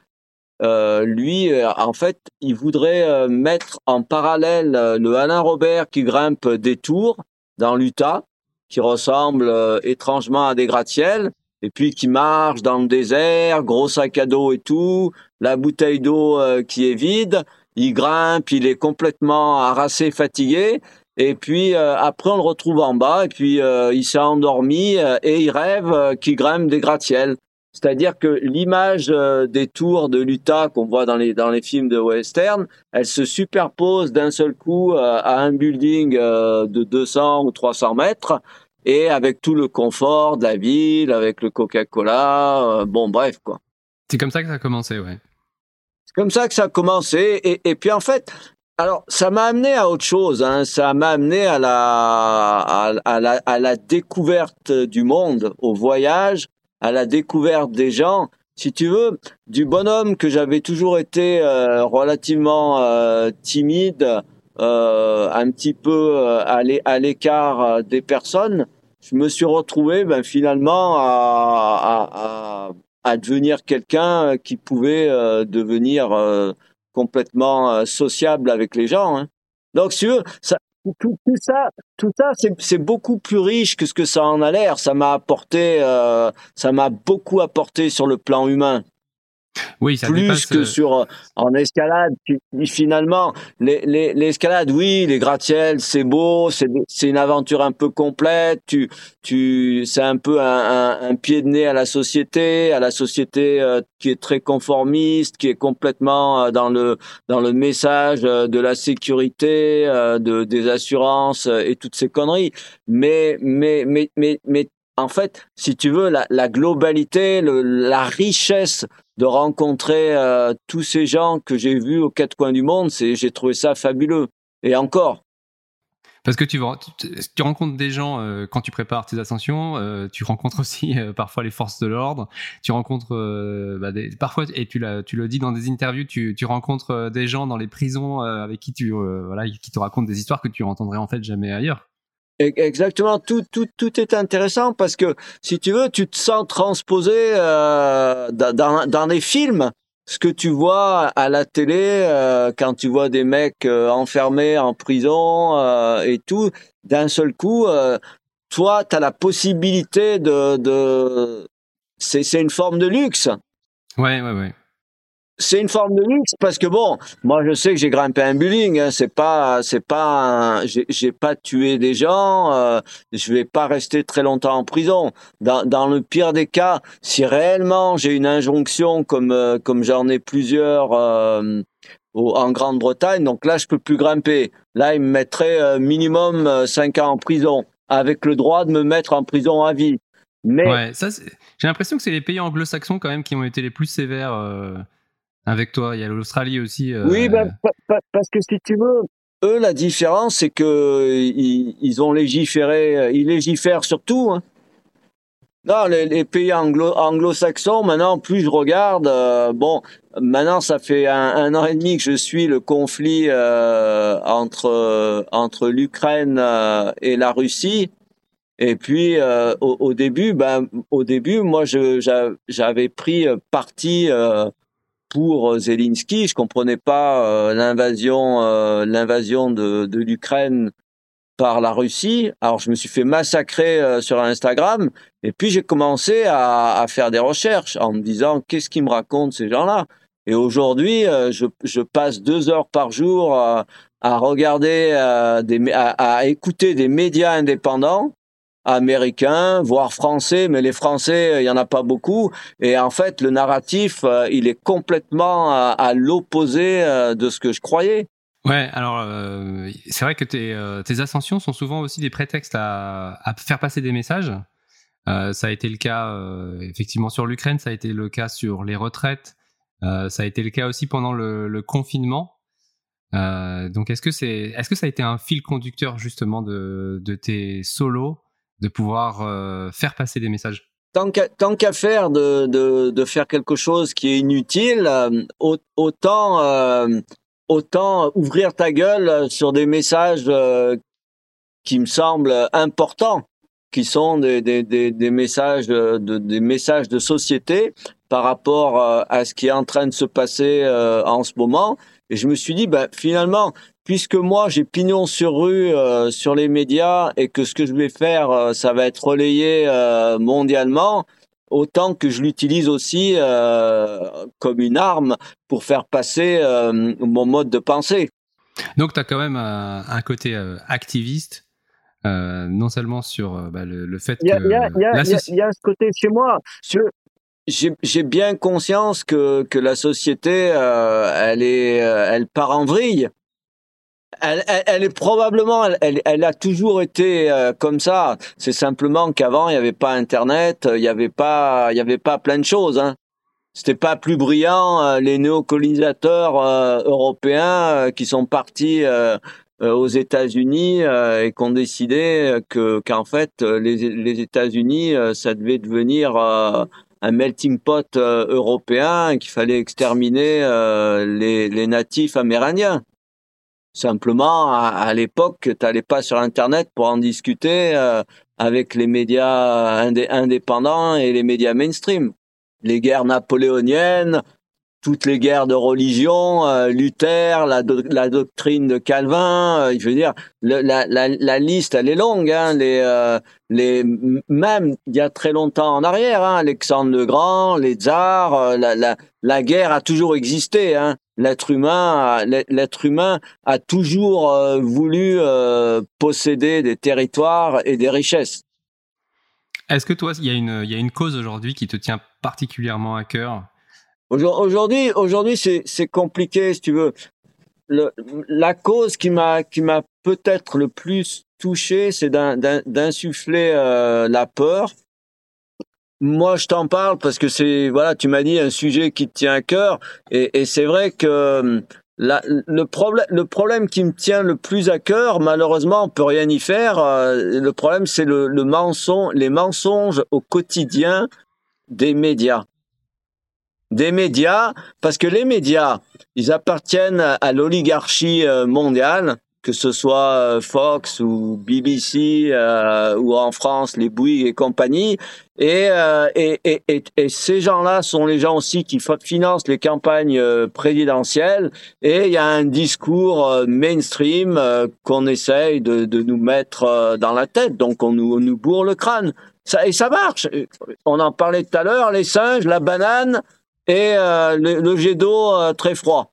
euh, lui, euh, en fait, il voudrait mettre en parallèle le Alain Robert qui grimpe des tours dans l'Utah, qui ressemble étrangement à des gratte-ciel, et puis qui marche dans le désert, gros sac à dos et tout, la bouteille d'eau euh, qui est vide, il grimpe, il est complètement harassé, fatigué, et puis euh, après on le retrouve en bas, et puis euh, il s'est endormi et il rêve qu'il grimpe des gratte-ciel. C'est-à-dire que l'image des tours de l'Utah qu'on voit dans les dans les films de western, elle se superpose d'un seul coup à un building de 200 ou 300 mètres et avec tout le confort de la ville, avec le Coca-Cola, bon bref quoi. C'est comme ça que ça a commencé, ouais. C'est comme ça que ça a commencé. Et, et puis en fait, alors ça m'a amené à autre chose. Hein. Ça m'a amené à la, à, à, la, à la découverte du monde, au voyage, à la découverte des gens. Si tu veux, du bonhomme que j'avais toujours été euh, relativement euh, timide, euh, un petit peu euh, à l'écart euh, des personnes, je me suis retrouvé ben, finalement à, à, à devenir quelqu'un qui pouvait devenir complètement sociable avec les gens. Hein. Donc, si tu veux, ça, tout, ça, tout ça, c'est beaucoup plus riche que ce que ça en a l'air. Ça m'a apporté, euh, ça m'a beaucoup apporté sur le plan humain. Oui, ça plus que euh, sur euh, en escalade. Finalement, l'escalade, oui, les gratte-ciel, c'est beau, c'est une aventure un peu complète. Tu, tu, c'est un peu un, pied de nez à la société, à la société euh, qui est très conformiste, qui est complètement dans le dans le message de la sécurité, de des assurances et toutes ces conneries. Mais mais mais mais mais en fait, si tu veux, la, globalité, la richesse de rencontrer euh, tous ces gens que j'ai vus aux quatre coins du monde, c'est j'ai trouvé ça fabuleux. Et encore. Parce que tu, rencontres des gens euh, quand tu prépares tes ascensions, euh, tu rencontres aussi parfois les forces de l'ordre, tu rencontres bah, des, parfois, et tu, le dis dans des interviews, tu, rencontres des gens dans les prisons avec qui tu voilà, qui te racontent des histoires que tu entendrais en fait jamais ailleurs. Exactement, tout, tout, tout est intéressant parce que si tu veux, tu te sens transposé euh, dans, dans les films. Ce que tu vois à la télé, euh, quand tu vois des mecs euh, enfermés en prison euh, et tout, d'un seul coup, euh, toi, tu as la possibilité de... de... C'est une forme de luxe. Ouais, ouais, ouais c'est une forme de luxe parce que bon, moi je sais que j'ai grimpé un building, hein, c'est pas, c'est pas, j'ai pas tué des gens, euh, je vais pas rester très longtemps en prison. Dans, dans le pire des cas, si réellement j'ai une injonction comme euh, comme j'en ai plusieurs euh, en Grande-Bretagne, donc là je peux plus grimper. Là ils me mettraient euh, minimum 5 ans en prison, avec le droit de me mettre en prison à vie. Mais ouais, j'ai l'impression que c'est les pays anglo-saxons quand même qui ont été les plus sévères avec toi. Il y a l'Australie aussi. Euh, oui, bah, parce que si tu veux, eux, la différence, c'est que ils, ont légiféré, euh, ils légifèrent surtout. Hein. Non, les, pays anglo, anglo-saxons, maintenant, plus je regarde, euh, bon, maintenant, ça fait un, an et demi que je suis le conflit entre entre l'Ukraine et la Russie. Et puis au, début, ben, au début, moi, je j'avais pris parti pour euh, Zelensky. Je comprenais pas euh, l'invasion, euh, l'invasion de, l'Ukraine par la Russie. Alors je me suis fait massacrer sur Instagram et puis j'ai commencé à, faire des recherches en me disant qu'est-ce qu'ils me racontent ces gens-là? Et aujourd'hui, je, passe deux heures par jour à, regarder, à, écouter des médias indépendants américains, voire français, mais les Français, il y en a pas beaucoup. Et en fait, le narratif, euh, il est complètement à, l'opposé euh, de ce que je croyais. Ouais, alors euh, c'est vrai que tes, ascensions sont souvent aussi des prétextes à, faire passer des messages. ça a été le cas effectivement sur l'Ukraine, ça a été le cas sur les retraites, ça a été le cas aussi pendant le, confinement. donc est-ce que c'est, est-ce que ça a été un fil conducteur justement de tes solos de pouvoir euh, faire passer des messages Tant qu'à faire de, de, de, faire quelque chose qui est inutile, euh, autant euh, autant ouvrir ta gueule sur des messages qui me semblent importants, qui sont des, des, des, des messages de, des messages de société par rapport à ce qui est en train de se passer en ce moment. Et je me suis dit, ben, finalement, puisque moi j'ai pignon sur rue euh, sur les médias et que ce que je vais faire, euh, ça va être relayé euh, mondialement, autant que je l'utilise aussi comme une arme pour faire passer mon mode de pensée. Donc tu as quand même un côté activiste. non seulement sur bah, le, fait que... Il y, a, ce côté chez moi. J'ai bien conscience que, que la société, elle, est, elle part en vrille elle, elle, est probablement, elle, elle, a toujours été euh, comme ça. C'est simplement qu'avant il n'y avait pas Internet, il n'y avait pas, il y avait pas plein de choses. Hein. C'était pas plus brillant euh, les néocolonisateurs euh, européens qui sont partis aux États-Unis et qui ont décidé que qu'en fait les, les États-Unis ça devait devenir un melting pot européen qu'il fallait exterminer les, les natifs amérindiens. Simplement, à, l'époque, tu n'allais pas sur Internet pour en discuter euh, avec les médias indépendants et les médias mainstream. Les guerres napoléoniennes, toutes les guerres de religion, euh, Luther, la, doctrine de Calvin, euh, je veux dire, la, liste elle est longue. Hein, les, euh, même il y a très longtemps en arrière, hein, Alexandre le Grand, les tsars, la, guerre a toujours existé. Hein. L'être humain, l'être humain a toujours voulu posséder des territoires et des richesses. Est-ce que toi, il y a une cause aujourd'hui qui te tient particulièrement à cœur? Aujourd'hui, aujourd'hui, c'est compliqué, si tu veux. Le, la cause qui m'a qui m'a peut-être le plus touché, c'est d'insuffler euh, la peur. Moi, je t'en parle parce que c'est voilà, tu m'as dit un sujet qui te tient à cœur, et, et c'est vrai que la, le problème le problème qui me tient le plus à cœur, malheureusement, on peut rien y faire. Euh, le problème, c'est le, le mensonge, les mensonges au quotidien des médias des médias, parce que les médias, ils appartiennent à l'oligarchie euh, mondiale, que ce soit euh, Fox ou BBC euh, ou en France les Bouygues et compagnie. Et, et, et, et, ces gens-là sont les gens aussi qui financent les campagnes présidentielles. Et il y a un discours mainstream qu'on essaye de, de, nous mettre dans la tête. Donc on nous, on nous bourre le crâne. Ça, et ça marche. On en parlait tout à l'heure, les singes, la banane et euh, le, jet d'eau euh, très froid.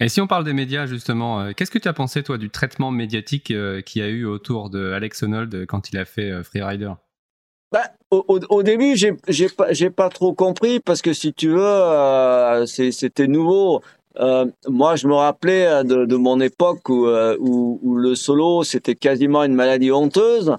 Et si on parle des médias justement, euh, qu'est-ce que tu as pensé toi du traitement médiatique qu'il y a eu autour de Alex Honnold quand il a fait Freerider? Bah, au, début, j'ai pas, pas trop compris parce que si tu veux, c'était nouveau. moi, je me rappelais de, mon époque où, où le solo, c'était quasiment une maladie honteuse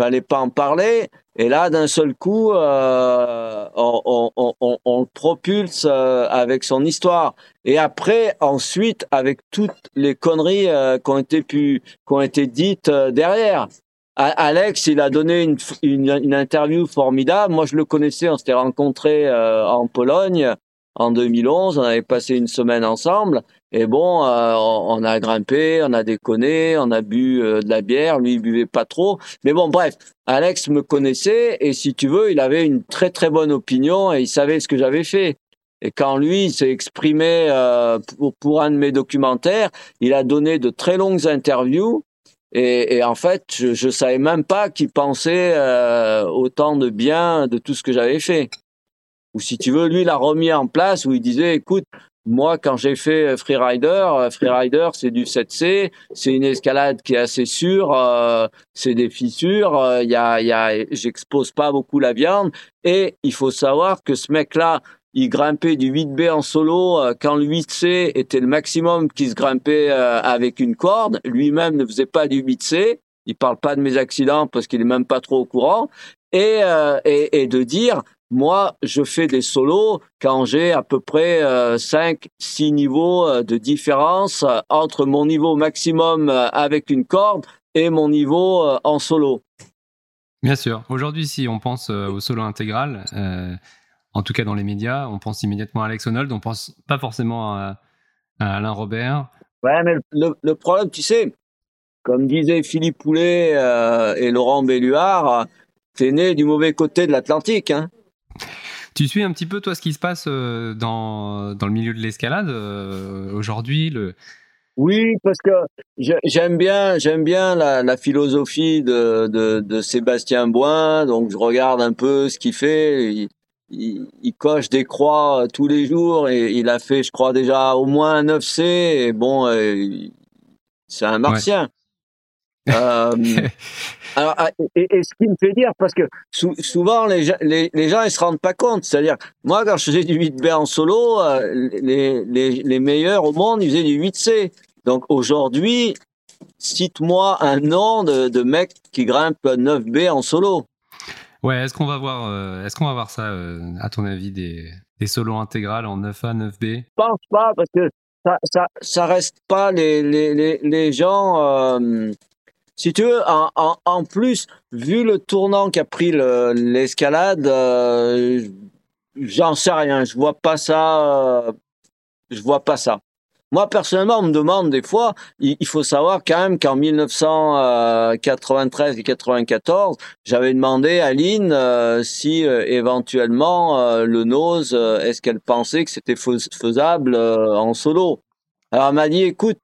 fallait pas en parler. Et là, d'un seul coup, euh, on, le propulse euh, avec son histoire. Et après, ensuite, avec toutes les conneries euh, qui ont été dites derrière. Alex, il a donné une, interview formidable. Moi, je le connaissais. On s'était rencontrés en Pologne en 2011. On avait passé une semaine ensemble. Et bon, euh, on a grimpé, on a déconné, on a bu euh, de la bière. Lui, il buvait pas trop. Mais bon, bref, Alex me connaissait et si tu veux, il avait une très très bonne opinion et il savait ce que j'avais fait. Et quand lui s'est exprimé euh, pour, pour, un de mes documentaires, il a donné de très longues interviews. Et, et en fait, je, je savais même pas qu'il pensait autant de bien de tout ce que j'avais fait. Ou si tu veux, lui, il a remis en place où il disait, écoute, moi, quand j'ai fait euh, Freerider, euh, Freerider, c'est du 7C, c'est une escalade qui est assez sûre, euh, c'est des fissures, il y a, y a, j'expose pas beaucoup la viande, et il faut savoir que ce mec-là, il grimpait du 8B en solo quand le 8C était le maximum qui se grimpait avec une corde. Lui-même ne faisait pas du 8C. Il parle pas de mes accidents parce qu'il est même pas trop au courant. Et, et, et de dire moi, je fais des solos quand j'ai à peu près euh, 5 6 niveaux euh, de différence euh, entre mon niveau maximum euh, avec une corde et mon niveau en solo. Bien sûr. Aujourd'hui, si on pense au solo intégral, en tout cas dans les médias, on pense immédiatement à Alex Honnold, on pense pas forcément à, Alain Robert. Ouais, mais le, le, problème, tu sais, comme disaient Philippe Poulet et Laurent Belluard, t'es né du mauvais côté de l'Atlantique. Hein. Tu suis un petit peu, toi, ce qui se passe euh, dans, dans le milieu de l'escalade euh, aujourd'hui le... Oui, parce que j'aime bien, j'aime bien la, la philosophie de, de, de, Sébastien Boin, donc je regarde un peu ce qu'il fait. Il, il, coche des croix tous les jours et il a fait, je crois, déjà au moins un 9C. Et bon, euh, c'est un martien. Euh, alors, ah, et, et, ce qui me fait dire, parce que souvent les, les, les, gens ils se rendent pas compte, c'est-à-dire moi quand je faisais du 8B en solo, euh, les, les, les meilleurs au monde ils faisaient du 8C. Donc aujourd'hui, cite-moi un nom de, de mec qui grimpe 9B en solo. Ouais, est-ce qu'on va voir, euh, est-ce qu'on va voir ça, à ton avis, des, des solos intégrales en 9A, 9B Je pense pas parce que ça, ça, ça reste pas les, les, les, les gens. Euh, si tu veux, en, en, en, plus, vu le tournant qu'a pris l'escalade, euh, j'en sais rien. Je vois pas ça. Euh, je vois pas ça. Moi, personnellement, on me demande des fois, il, faut savoir quand même qu'en 1993 et 94, j'avais demandé à Lynn euh, si euh, éventuellement euh, le nose, est-ce qu'elle pensait que c'était faisable en solo. Alors elle m'a dit, écoute,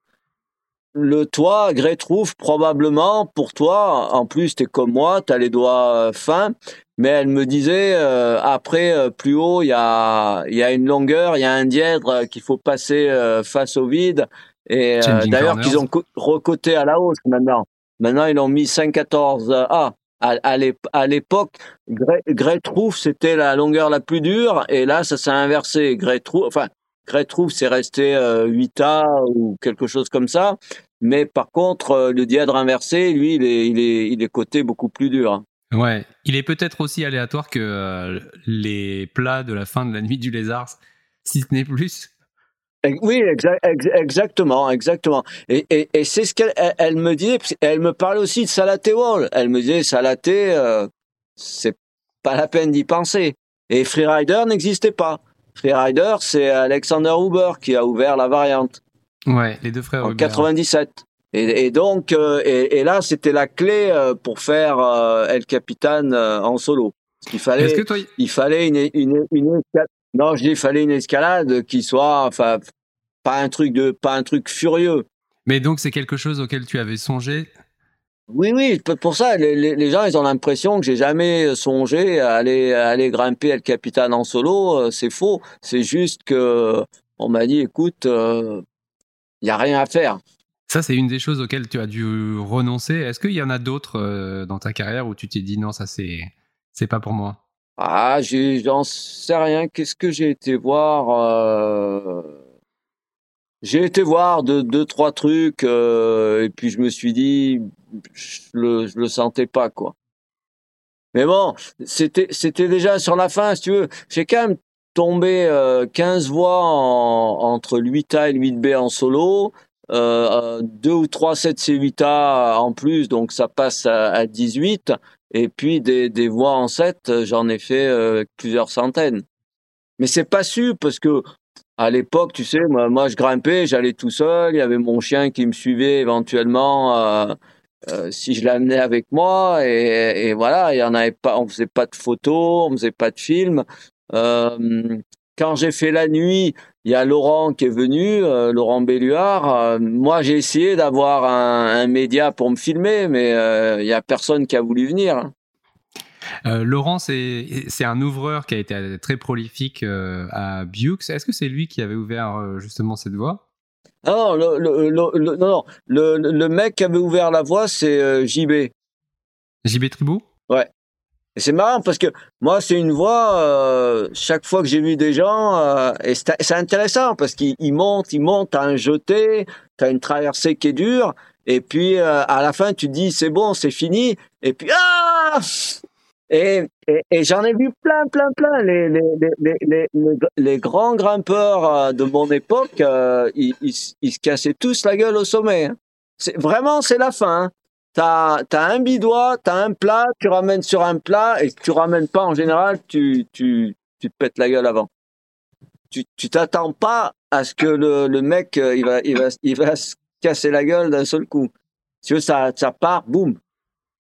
le toit, Grey trouve probablement pour toi, en plus tu es comme moi, tu as les doigts fins, mais elle me disait euh, après euh, plus haut il y a il y a une longueur il y a un dièdre euh, qu'il faut passer face au vide. Et d'ailleurs qu'ils ont recoté à la hausse maintenant. Maintenant ils ont mis 514 A. À, l'époque Trouve c'était la longueur la plus dure et là ça s'est inversé. Grey Trouve enfin Grey Trouve c'est resté 8A ou quelque chose comme ça mais par contre le dièdre inversé lui il est il est il est coté beaucoup plus dur Ouais, il est peut-être aussi aléatoire que euh, les plats de la fin de la nuit du lézard, si ce n'est plus. Oui, exactement, exactement. Et, c'est ce qu'elle elle, me disait. Elle me parlait aussi de Salaté Wall. Elle me disait Salaté, euh, c'est pas la peine d'y penser. Et Freerider n'existait pas. Freerider, c'est Alexander Huber qui a ouvert la variante. Ouais, les deux frères. En 97. Et, donc, euh, et, là, c'était la clé euh, pour faire euh, El Capitan en solo. Il fallait, il fallait une, une, une, non, je dis, il fallait une escalade qui soit, enfin, pas un truc de, pas un truc furieux. Mais donc, c'est quelque chose auquel tu avais songé? Oui, oui, pour ça, les, les gens, ils ont l'impression que j'ai jamais songé à aller, à aller grimper El Capitan en solo. C'est faux. C'est juste que on m'a dit, écoute, il y a rien à faire. Ça, c'est une des choses auxquelles tu as dû renoncer. Est-ce qu'il y en a d'autres euh, dans ta carrière où tu t'es dit non, ça c'est c'est pas pour moi? Ah, j'en sais rien. Qu'est-ce que j'ai été voir euh, J'ai été voir deux, deux trois trucs euh, et puis je me suis dit, je le, je le sentais pas quoi. Mais bon, c'était c'était déjà sur la fin, si tu veux. J'ai quand même tombé 15 voix entre 8A et 8B en solo euh, deux ou trois 7C8A en plus, donc ça passe à, à 18. Et puis des, des voix en 7, j'en ai fait euh, plusieurs centaines. Mais c'est pas su parce que à l'époque, tu sais, moi, moi je grimpais, j'allais tout seul. Il y avait mon chien qui me suivait éventuellement euh, euh si je l'amenais avec moi. Et, et, voilà, il y en avait pas. On faisait pas de photos, on faisait pas de films. Euh, quand j'ai fait la nuit, il y a Laurent qui est venu, euh, Laurent Belluard. Euh, moi, j'ai essayé d'avoir un, média pour me filmer, mais euh, il y a personne qui a voulu venir. Laurent, c'est un ouvreur qui a été très prolifique à Bux. Est-ce que c'est lui qui avait ouvert justement cette voie? Non, le, le, non, le, mec qui avait ouvert la voie, c'est JB. JB Tribou? Ouais. Et c'est marrant parce que moi, c'est une voix, euh, chaque fois que j'ai vu des gens, euh, et c'est intéressant parce qu'ils montent, ils montent, t'as un jeté, t'as une traversée qui est dure, et puis euh, à la fin, tu dis, c'est bon, c'est fini, et puis, ah et, et, j'en ai vu plein, plein, plein. Les, les, les, les, grands grimpeurs de mon époque, ils, ils, ils, se cassaient tous la gueule au sommet. Hein. Vraiment, c'est la fin. Hein t'as as un bidois, t'as un plat, tu ramènes sur un plat et tu ramènes pas en général, tu, tu, tu te pètes la gueule avant. Tu t'attends pas à ce que le, le mec euh, il va il va il va se casser la gueule d'un seul coup. Si tu veux, ça ça part, boum.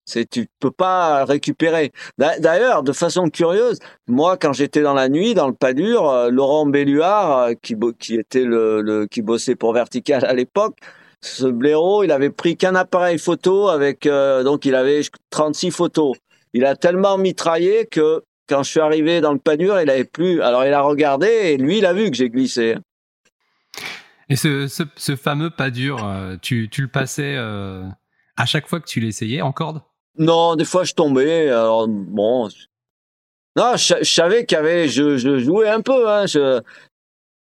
C'est tu peux pas récupérer. D'ailleurs, de façon curieuse, moi quand j'étais dans la nuit dans le pas dur, euh, Laurent Belluard euh, qui qui était le, le qui bossait pour Vertical à l'époque, ce blaireau, il avait pris qu'un appareil photo avec euh, donc il avait 36 photos. Il a tellement mitraillé que quand je suis arrivé dans le panure, il avait plus. Alors il a regardé et lui, il a vu que j'ai glissé. Et ce, ce, fameux pas dur, euh, tu, tu le passais euh, à chaque fois que tu l'essayais en corde? Non, des fois je tombais. Alors bon, non, je, savais qu'il y avait, je, je jouais un peu. Hein, je,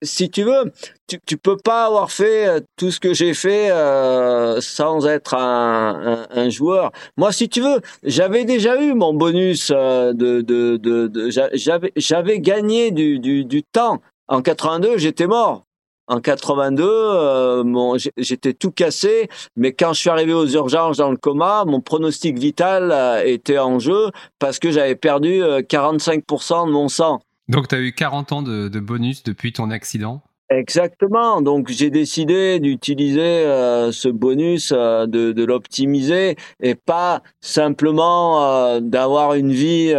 si tu veux, tu, tu peux pas avoir fait euh, tout ce que j'ai fait euh, sans être un, un, un, joueur. Moi, si tu veux, j'avais déjà eu mon bonus euh, de, de, de, de j'avais j'avais gagné du, du, du temps. En 82, j'étais mort. En 82, euh, j'étais tout cassé, mais quand je suis arrivé aux urgences dans le coma, mon pronostic vital était en jeu parce que j'avais perdu 45% de mon sang. Donc, tu as eu 40 ans de, bonus depuis ton accident Exactement. Donc j'ai décidé d'utiliser euh, ce bonus, euh, de, l'optimiser et pas simplement euh, d'avoir une vie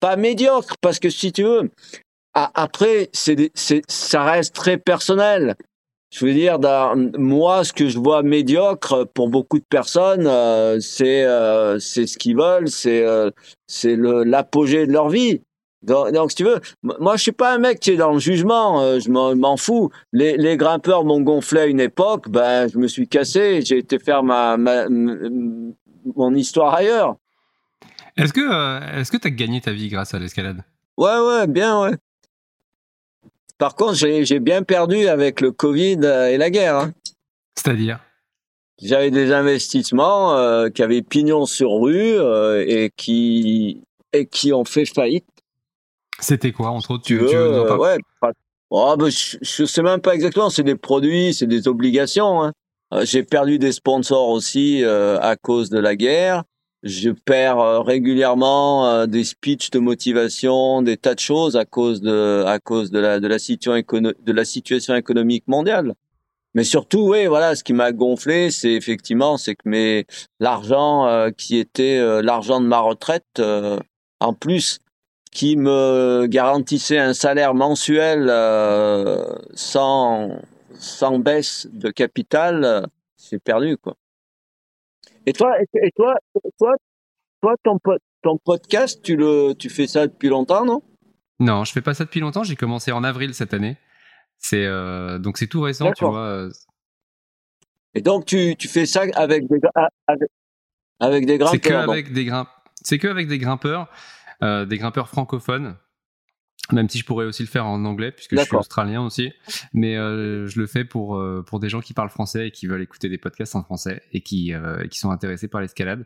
pas médiocre. Parce que si tu veux, après c'est, ça reste très personnel. Je veux dire, dans, moi, ce que je vois médiocre pour beaucoup de personnes, c'est ce qu'ils veulent, c'est l'apogée de leur vie. Donc, si tu veux, moi, je suis pas un mec qui est dans le jugement. Euh, je m'en fous. Les, les grimpeurs m'ont gonflé à une époque. Ben, je me suis cassé. J'ai été faire ma, ma, mon histoire ailleurs. Est-ce que euh, est-ce que t'as gagné ta vie grâce à l'escalade? Ouais, ouais, bien, ouais. Par contre, j'ai bien perdu avec le Covid euh, et la guerre. Hein. C'est-à-dire? J'avais des investissements euh, qui avaient pignon sur rue et qui et qui ont fait faillite. C'était quoi, entre autres tu, veux, tu veux ouais, oh, bah, je, je, sais même pas exactement. C'est des produits, c'est des obligations. Hein. Euh, j'ai perdu des sponsors aussi euh, à cause de la guerre. Je perds euh, régulièrement euh, des speeches de motivation, des tas de choses à cause de à cause de la de la situation de la situation économique mondiale. Mais surtout, oui, voilà, ce qui m'a gonflé, c'est effectivement, c'est que mes l'argent qui était l'argent de ma retraite, en plus qui me garantissait un salaire mensuel euh, sans sans baisse de capital, euh, c'est perdu quoi. Et toi, et toi, toi, toi, ton, ton podcast, tu le, tu fais ça depuis longtemps, non? Non, je fais pas ça depuis longtemps. J'ai commencé en avril cette année. C'est euh, donc c'est tout récent, tu vois. Et donc tu, tu fais ça avec des avec, avec des grimpeurs. C'est que avec des grimp... C'est que avec des grimpeurs. Euh, des grimpeurs francophones. Même si je pourrais aussi le faire en anglais, puisque je suis australien aussi, mais euh, je le fais pour euh, pour des gens qui parlent français et qui veulent écouter des podcasts en français et qui qui sont intéressés par l'escalade.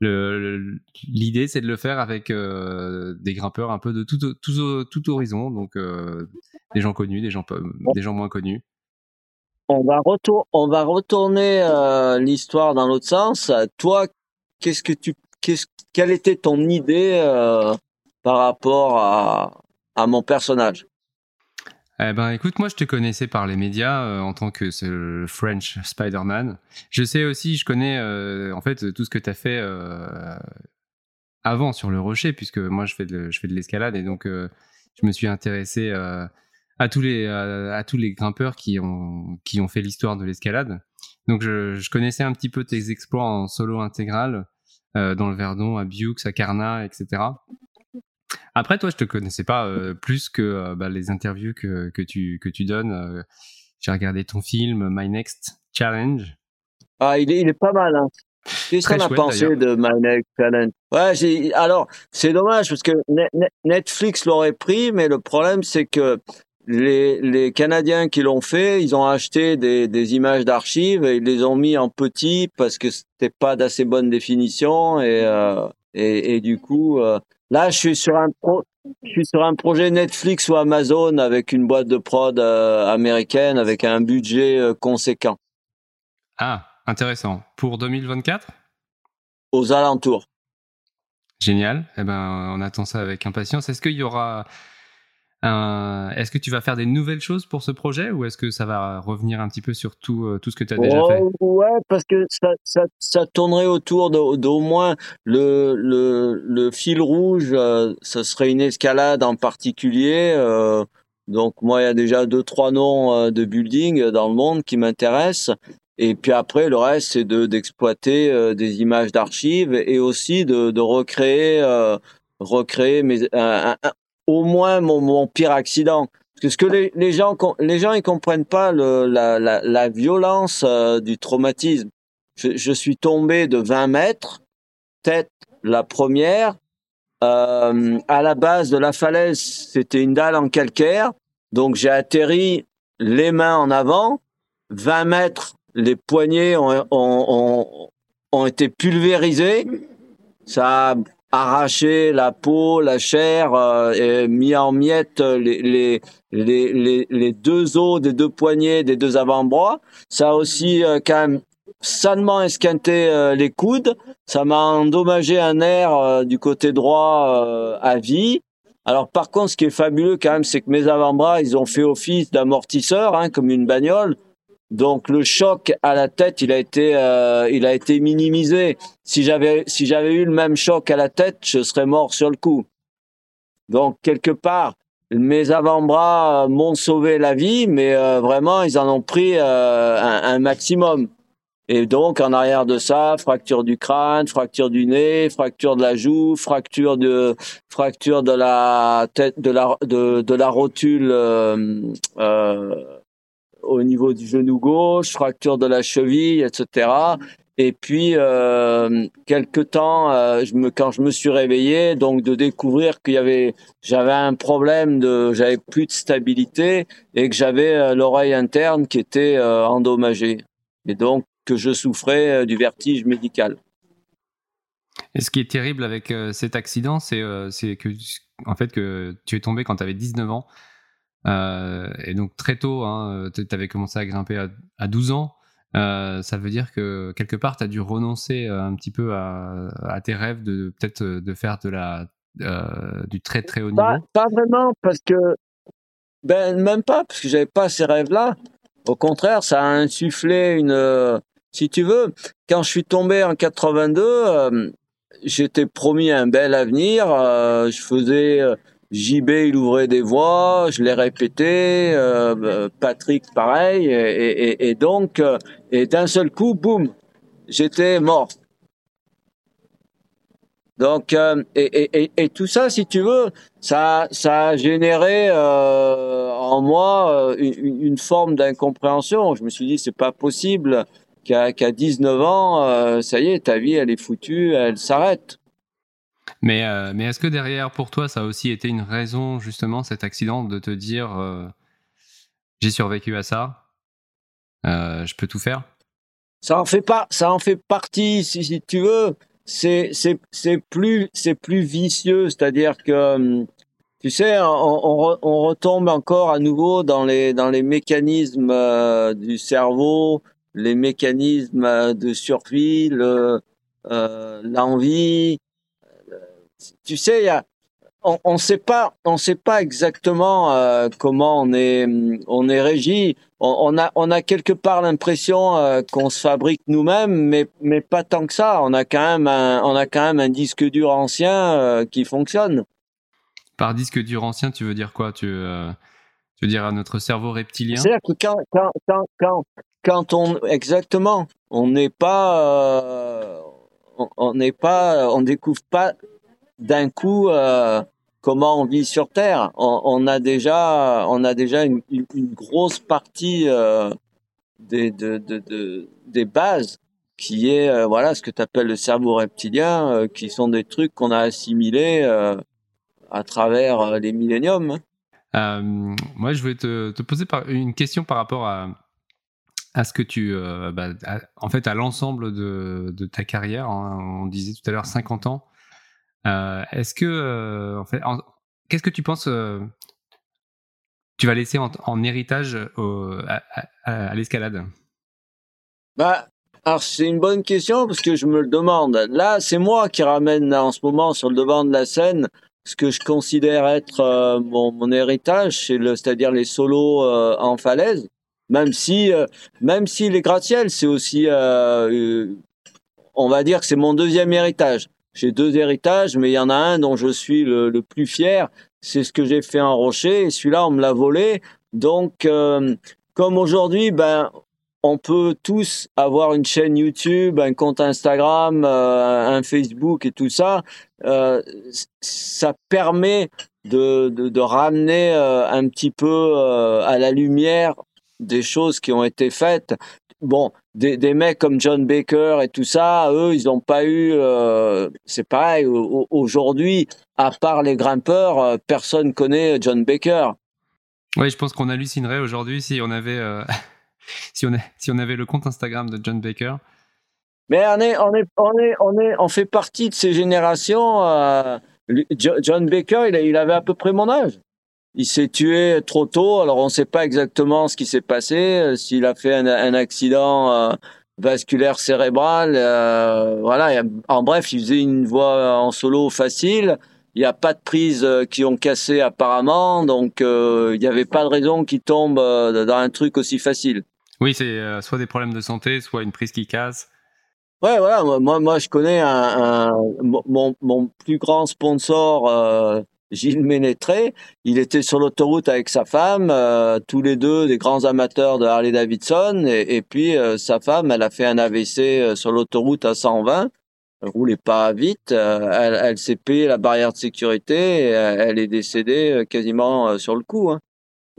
L'idée, c'est de le faire avec des grimpeurs un peu de tout, tout, tout horizon, donc des gens connus, des gens, des gens moins connus. On va, retour, on va retourner l'histoire dans l'autre sens. Toi, qu'est-ce que tu quelle était ton idée euh, par rapport à, mon personnage? Eh ben, écoute, moi, je te connaissais par les médias euh, en tant que ce French Spider-Man. Je sais aussi, je connais euh, en fait tout ce que tu as fait avant sur le rocher, puisque moi, je fais de, l'escalade et donc je me suis intéressé à tous les grimpeurs qui ont fait l'histoire de l'escalade. Donc, je, connaissais un petit peu tes exploits en solo intégral. Euh, dans le Verdon, à Biux, à Carna, etc. Après, toi, je te connaissais pas euh, plus que euh, bah, les interviews que, que, tu, que tu donnes. J'ai regardé ton film My Next Challenge. Ah, il est, il est pas mal. Hein. Qu'est-ce qu'on a pensé de My Next Challenge? Ouais, alors c'est dommage parce que Netflix l'aurait pris, mais le problème c'est que les, les Canadiens qui l'ont fait, ils ont acheté des, des images d'archives et ils les ont mis en petit parce que c'était pas d'assez bonne définition et, euh, et, et, du coup euh, là je suis sur un pro, je suis sur un projet Netflix ou Amazon avec une boîte de prod euh, américaine avec un budget euh, conséquent. Ah, intéressant. Pour 2024 Aux alentours. Génial. Eh ben, on attend ça avec impatience. Est-ce qu'il y aura euh, est-ce que tu vas faire des nouvelles choses pour ce projet ou est-ce que ça va revenir un petit peu sur tout, euh, tout ce que tu as déjà fait Ouais, parce que ça, ça, ça tournerait autour d'au moins le, le, le fil rouge, euh, ça serait une escalade en particulier. Euh, donc moi, il y a déjà deux, trois noms de building dans le monde qui m'intéressent. Et puis après, le reste, c'est de d'exploiter des images d'archives et aussi de, de recréer recréer mes, un, au moins mon, mon pire accident. Parce que les, gens les gens ils comprennent pas le, la, la, la violence euh, du traumatisme. Je, je, suis tombé de 20 mètres, tête la première. Euh, à la base de la falaise, c'était une dalle en calcaire. Donc j'ai atterri les mains en avant. 20 mètres, les poignets ont, ont, ont, été pulvérisés. Ça arraché la peau, la chair, euh, et mis en miettes les, les, les, les, deux os des deux poignets, des deux avant-bras. Ça a aussi euh, quand même salement esquinté euh, les coudes. Ça m'a endommagé un nerf du côté droit à vie. Alors par contre, ce qui est fabuleux quand même, c'est que mes avant-bras, ils ont fait office d'amortisseur, hein, comme une bagnole. Donc le choc à la tête, il a été, euh, il a été minimisé. Si j'avais, si j'avais eu le même choc à la tête, je serais mort sur le coup. Donc quelque part, mes avant-bras m'ont sauvé la vie, mais euh, vraiment, ils en ont pris euh, un, un, maximum. Et donc en arrière de ça, fracture du crâne, fracture du nez, fracture de la joue, fracture de, fracture de la tête, de la, de, de la rotule. Au niveau du genou gauche, fracture de la cheville, etc. Et puis euh, quelque temps, euh, quand je me suis réveillé, donc de découvrir qu'il y avait, j'avais un problème de, j'avais plus de stabilité et que j'avais euh, l'oreille interne qui était euh, endommagée, et donc que je souffrais du vertige médical. Et ce qui est terrible avec cet accident, c'est c'est que en fait que tu es tombé quand tu avais 19 ans. Euh, et donc très tôt, hein, tu avais commencé à grimper à, 12 ans. Euh, ça veut dire que quelque part, tu as dû renoncer euh, un petit peu à, tes rêves de peut-être de faire de la, du très très haut niveau Pas, vraiment, parce que ben même pas, parce que j'avais pas ces rêves-là. Au contraire, ça a insufflé une. si tu veux, quand je suis tombé en 82, j'étais promis un bel avenir. je faisais JB, il ouvrait des voies, je l'ai répété, euh, euh, Patrick pareil, et, donc, euh, et d'un seul coup, boum, j'étais mort. Donc, et, et, tout ça, si tu veux, ça, ça a généré en moi une, forme d'incompréhension. Je me suis dit, c'est pas possible qu'à qu'à 19 ans, ça y est, ta vie, elle est foutue, elle s'arrête. Mais, euh, mais est-ce que derrière, pour toi, ça a aussi été une raison, justement, cet accident, de te dire euh, j'ai survécu à ça, euh, je peux tout faire? Ça en fait pas, ça en fait partie, si, si tu veux. C'est plus plus vicieux, c'est-à-dire que hum, tu sais, on, on, retombe encore à nouveau dans les dans les mécanismes du cerveau, les mécanismes de survie, l'envie, tu sais, y a, on ne sait pas, on sait pas exactement euh, comment on est, on est régi. On, a, on a quelque part l'impression euh, qu'on se fabrique nous-mêmes, mais, mais pas tant que ça. On a quand même un, on a quand même un disque dur ancien euh, qui fonctionne. Par disque dur ancien, tu veux dire quoi? Tu, tu veux dire à notre cerveau reptilien? C'est-à-dire que quand, quand, quand, quand, quand on, exactement, on n'est pas, on n'est pas, on découvre pas d'un coup euh, comment on vit sur Terre? On, on, a déjà, on a déjà une, une, grosse partie euh, des, de, de, de, des bases qui est euh, voilà ce que tu appelles le cerveau reptilien, euh, qui sont des trucs qu'on a assimilés euh, à travers les milléniums. moi, je voulais te, te poser par, une question par rapport à, à ce que tu, bah, en fait, à l'ensemble de, de, ta carrière. Hein. on disait tout à l'heure 50 ans. Euh, est-ce que, euh, en fait, qu'est-ce que tu penses euh, tu vas laisser en, héritage à, l'escalade? Bah, alors c'est une bonne question parce que je me le demande. Là, c'est moi qui ramène en ce moment sur le devant de la scène ce que je considère être mon, héritage, c'est-à-dire les solos en falaise. Même si, même si les gratte-ciel, c'est aussi, on va dire que c'est mon deuxième héritage j'ai deux héritages, mais il y en a un dont je suis le, plus fier. C'est ce que j'ai fait en rocher, et celui-là, on me l'a volé. Donc, euh, comme aujourd'hui, ben, on peut tous avoir une chaîne YouTube, un compte Instagram, euh, un Facebook et tout ça. Euh, ça permet de, ramener un petit peu à la lumière des choses qui ont été faites bon, des, des, mecs comme John Baker et tout ça, eux, ils n'ont pas eu. Euh, c'est pareil. Aujourd'hui, à part les grimpeurs, euh, personne connaît John Baker. Oui, je pense qu'on hallucinerait aujourd'hui si on avait euh, si on si on avait le compte Instagram de John Baker. Mais on est on est on est on est on fait partie de ces générations. John Baker, il, il avait à peu près mon âge il s'est tué trop tôt. Alors on ne sait pas exactement ce qui s'est passé, euh, s'il a fait un, un accident euh, vasculaire cérébral. Euh, voilà. En bref, il faisait une voix en solo facile. il n'y a pas de prises qui ont cassé apparemment, donc il n'y avait pas de raison qu'ils tombent dans un truc aussi facile. Oui, c'est soit des problèmes de santé, soit une prise qui casse. Ouais, voilà. Moi, moi, je connais un, mon, mon plus grand sponsor, euh, Gilles Ménétré. Il était sur l'autoroute avec sa femme, euh, tous les deux des grands amateurs de Harley Davidson. Et, puis euh, sa femme, elle a fait un AVC euh, sur l'autoroute à 120. Elle roulait pas vite. elle, elle s'est payé la barrière de sécurité. Et elle est décédée quasiment sur le coup. Hein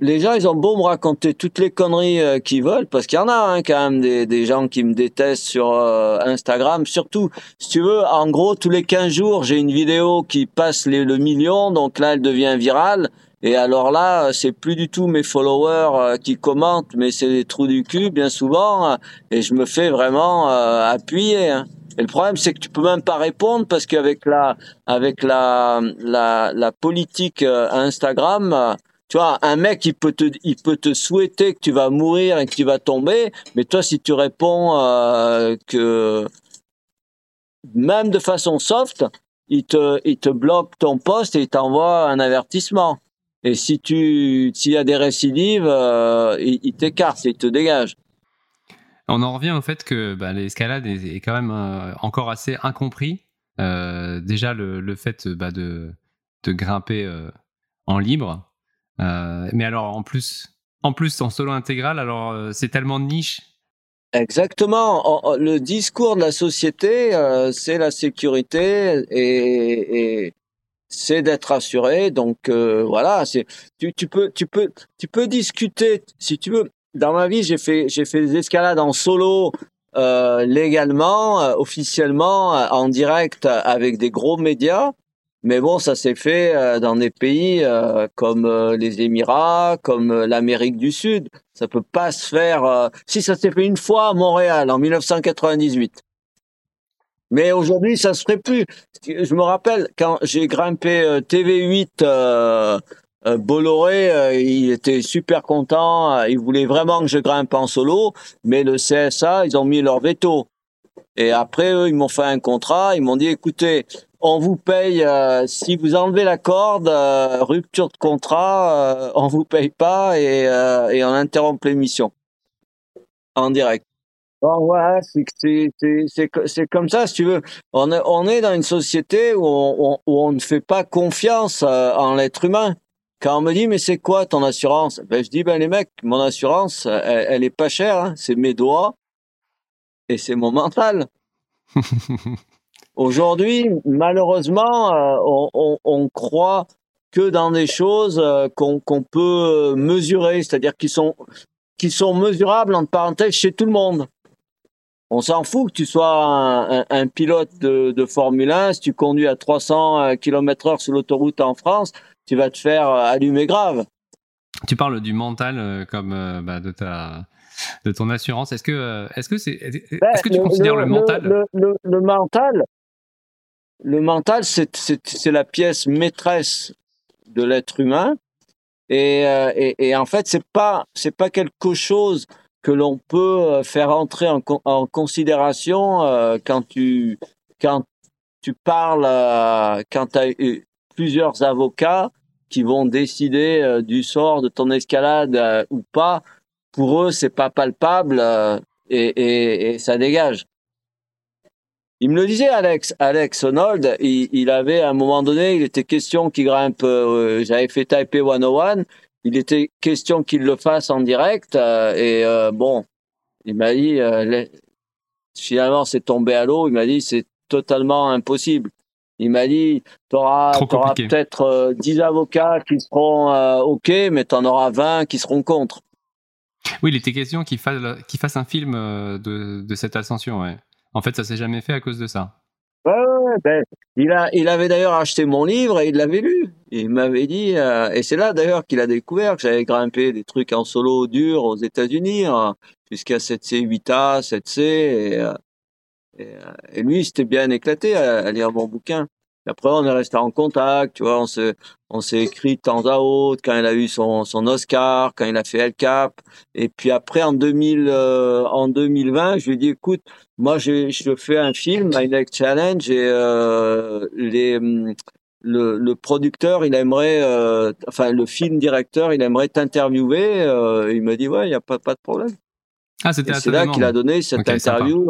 les gens, ils ont beau me raconter toutes les conneries euh, qu'ils veulent, parce qu'il y en a hein, quand même des, des, gens qui me détestent sur euh, Instagram. Surtout, si tu veux, en gros, tous les 15 jours, j'ai une vidéo qui passe les, le million, donc là, elle devient virale. Et alors là, c'est plus du tout mes followers euh, qui commentent, mais c'est les trous du cul, bien souvent, et je me fais vraiment appuyer. Hein. Et le problème, c'est que tu peux même pas répondre parce qu'avec la, avec la, la, la politique Instagram, tu vois, un mec, il peut te, il peut te souhaiter que tu vas mourir et que tu vas tomber, mais toi, si tu réponds euh, que même de façon soft, il te, il te bloque ton poste et il t'envoie un avertissement. Et si tu, s'il y a des récidives, euh, il, il t'écarte, il te dégage. On en revient au fait que bah, l'escalade est, quand même euh, encore assez incompris. Déjà le, fait bah, de, de grimper en libre, mais alors en plus, en plus en solo intégral, alors euh, c'est tellement de niche. Exactement. Le discours de la société, euh, c'est la sécurité et, et c'est d'être assuré. Donc voilà, c'est tu, tu peux tu peux tu peux discuter si tu veux. Dans ma vie, j'ai fait j'ai fait des escalades en solo euh, légalement, officiellement, en direct avec des gros médias. Mais bon, ça s'est fait euh, dans des pays euh, comme euh, les Émirats, comme l'Amérique du Sud. Ça peut pas se faire. Si ça s'est fait une fois à Montréal en 1998. Mais aujourd'hui, ça se ferait plus. Je me rappelle quand j'ai grimpé TV8 Bolloré, il était super content. il voulait vraiment que je grimpe en solo, mais le CSA, ils ont mis leur veto. Et après, eux, ils m'ont fait un contrat. Ils m'ont dit, écoutez, on vous paye euh, si vous enlevez la corde, euh, rupture de contrat, euh, on vous paye pas et, et on interrompt l'émission en direct. Bon, ouais, c'est comme ça, si tu veux. On est, on est dans une société où on, où on ne fait pas confiance en l'être humain. Quand on me dit, mais c'est quoi ton assurance? Ben, Je dis, ben les mecs, mon assurance, elle, elle est pas chère. Hein. C'est mes doigts et c'est mon mental. Aujourd'hui, malheureusement, euh, on, on, on, croit que dans des choses euh, qu'on peut mesurer, c'est-à-dire qui sont qui sont mesurables entre parenthèses chez tout le monde. On s'en fout que tu sois un, un, pilote de, de, Formule 1, si tu conduis à 300 euh, km/h sur l'autoroute en France, tu vas te faire allumer grave. Tu parles du mental comme bah, de ta de ton assurance. Est-ce que est-ce que c'est est-ce ben, que tu considères le, mental le, mental le mental, c'est la pièce maîtresse de l'être humain. Et, euh, et, et, en fait, c'est pas c'est pas quelque chose que l'on peut euh, faire entrer en, en considération euh, quand tu quand tu parles quand tu as plusieurs avocats qui vont décider du sort de ton escalade ou pas. Pour eux, c'est pas palpable et, et, ça dégage. Il me le disait, Alex. Alex Honnold, il, il, avait à un moment donné, il était question qu'il grimpe. Euh, J'avais fait Taipei 101. Il était question qu'il le fasse en direct. Euh, et euh, bon, il m'a dit, euh, finalement, c'est tombé à l'eau. Il m'a dit, c'est totalement impossible. Il m'a dit, tu auras, peut-être 10 avocats qui seront OK, mais tu en auras 20 qui seront contre. Oui, il était question qu'il fasse, fasse un film de, de cette ascension, ouais. En fait, ça s'est jamais fait à cause de ça. Ben, il a, il avait d'ailleurs acheté mon livre et il l'avait lu. Il m'avait dit, euh, et c'est là d'ailleurs qu'il a découvert que j'avais grimpé des trucs en solo dur aux États-Unis, hein, jusqu'à 7C, 8A, 7C, et, lui, s'était bien éclaté à, à, lire mon bouquin. Après, on est resté en contact, tu vois, on se, on s'est écrit de temps à autre quand il a eu son, son Oscar, quand il a fait El Cap. Et puis après, en 2000, euh, en 2020, je lui ai dit, écoute, moi, je, je fais un film, My Next Challenge, et euh, les, le, le producteur, il aimerait, euh, enfin le film directeur, il aimerait t'interviewer. Il m'a dit ouais, il y a pas pas de problème. Ah, c'était C'est là qu'il a donné cette Okay, interview.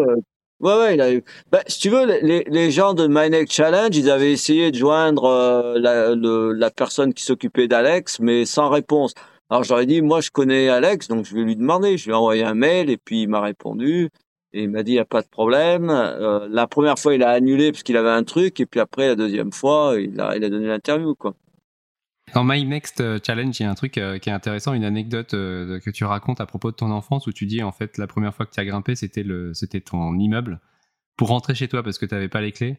Ouais, ouais, il a eu. Ben, si tu veux, les, les gens de My Next Challenge, ils avaient essayé de joindre euh, la, le, la personne qui s'occupait d'Alex, mais sans réponse. Alors j'aurais dit, moi je connais Alex, donc je vais lui demander. Je lui ai envoyé un mail et puis il m'a répondu. Et il m'a dit, il n'y a pas de problème. Euh, la première fois, il a annulé parce qu'il avait un truc. Et puis après, la deuxième fois, il a, il a donné l'interview, quoi. Dans My Next euh, Challenge, il y a un truc euh, qui est intéressant, une anecdote euh, que tu racontes à propos de ton enfance où tu dis en fait la première fois que tu as grimpé, c'était le, c'était ton immeuble pour rentrer chez toi parce que tu n'avais pas les clés.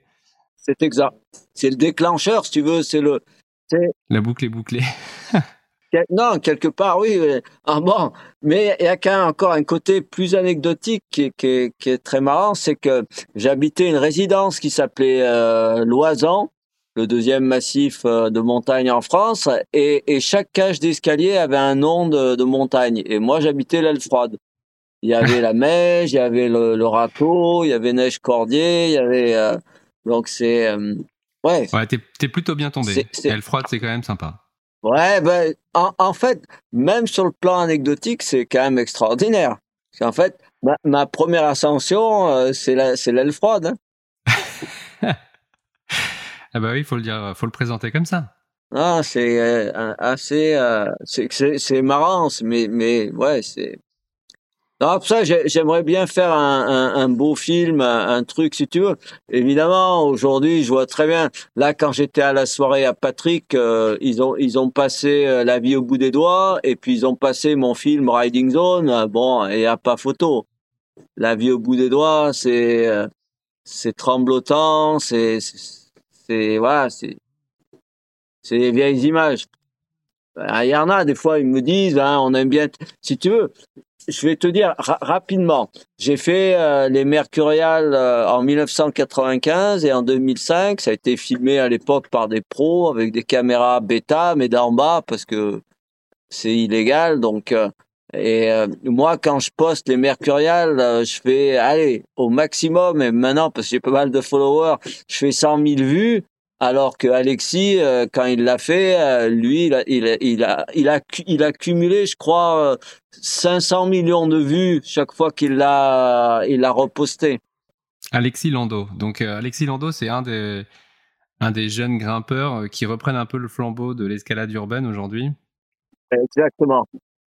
C'est exact. C'est le déclencheur, si tu veux. C'est le. La boucle est bouclée. Non, quelque part, oui. Ah bon, mais il y a quand même encore un côté plus anecdotique qui est très marrant, c'est que j'habitais une résidence qui s'appelait euh, Loisan, le deuxième massif euh, de montagne en France, et, et chaque cage d'escalier avait un nom de, de montagne. Et moi, j'habitais l'aile froide. Il y avait la Meige, il y avait le, le Râteau, il y avait Neige Cordier, il y avait... euh, donc c'est... euh, ouais, Ouais, t'es, t'es plutôt bien tombé. Elle froide, c'est quand même sympa. Ouais, ben, en, en fait, même sur le plan anecdotique, c'est quand même extraordinaire. Parce qu'en fait, ma, ma première ascension, euh, c'est la, c'est l'aile froide. hein. Ah bah oui, faut le dire, faut le présenter comme ça. Ah, c'est euh, assez, euh, c'est, marrant, mais, mais ouais, c'est. Non, pour ça, j'ai- j'aimerais bien faire un, un, un beau film, un, truc, si tu veux. Évidemment, aujourd'hui, je vois très bien. Là, quand j'étais à la soirée à Patrick, euh, ils ont ils ont passé euh, La vie au bout des doigts, et puis ils ont passé mon film Riding Zone. Euh, Bon, et y a pas photo. La vie au bout des doigts, c'est euh, c'est tremblotant, c'est c'est voilà, c'est c'est les vieilles images. Ben, Il y en a des fois, ils me disent, hein, on aime bien. Si tu veux, je vais te dire ra- rapidement. J'ai fait euh, les Mercuriales euh, en 1995 et en 2005. Ça a été filmé à l'époque par des pros avec des caméras bêta, mais d'en bas parce que c'est illégal. Donc, euh, et euh, moi, quand je poste les Mercuriales, euh, je fais, allez, au maximum. Et maintenant, parce que j'ai pas mal de followers, je fais 100 000 vues. Alors que Alexis, euh, quand il l'a fait, euh, lui, il a, il a, il a, il a, cu- il a cumulé, je crois, euh, 500 millions de vues chaque fois qu'il l'a, il l'a reposté. Alexis Lando. Donc euh, Alexis Lando, c'est un des, un des jeunes grimpeurs qui reprennent un peu le flambeau de l'escalade urbaine aujourd'hui. Exactement.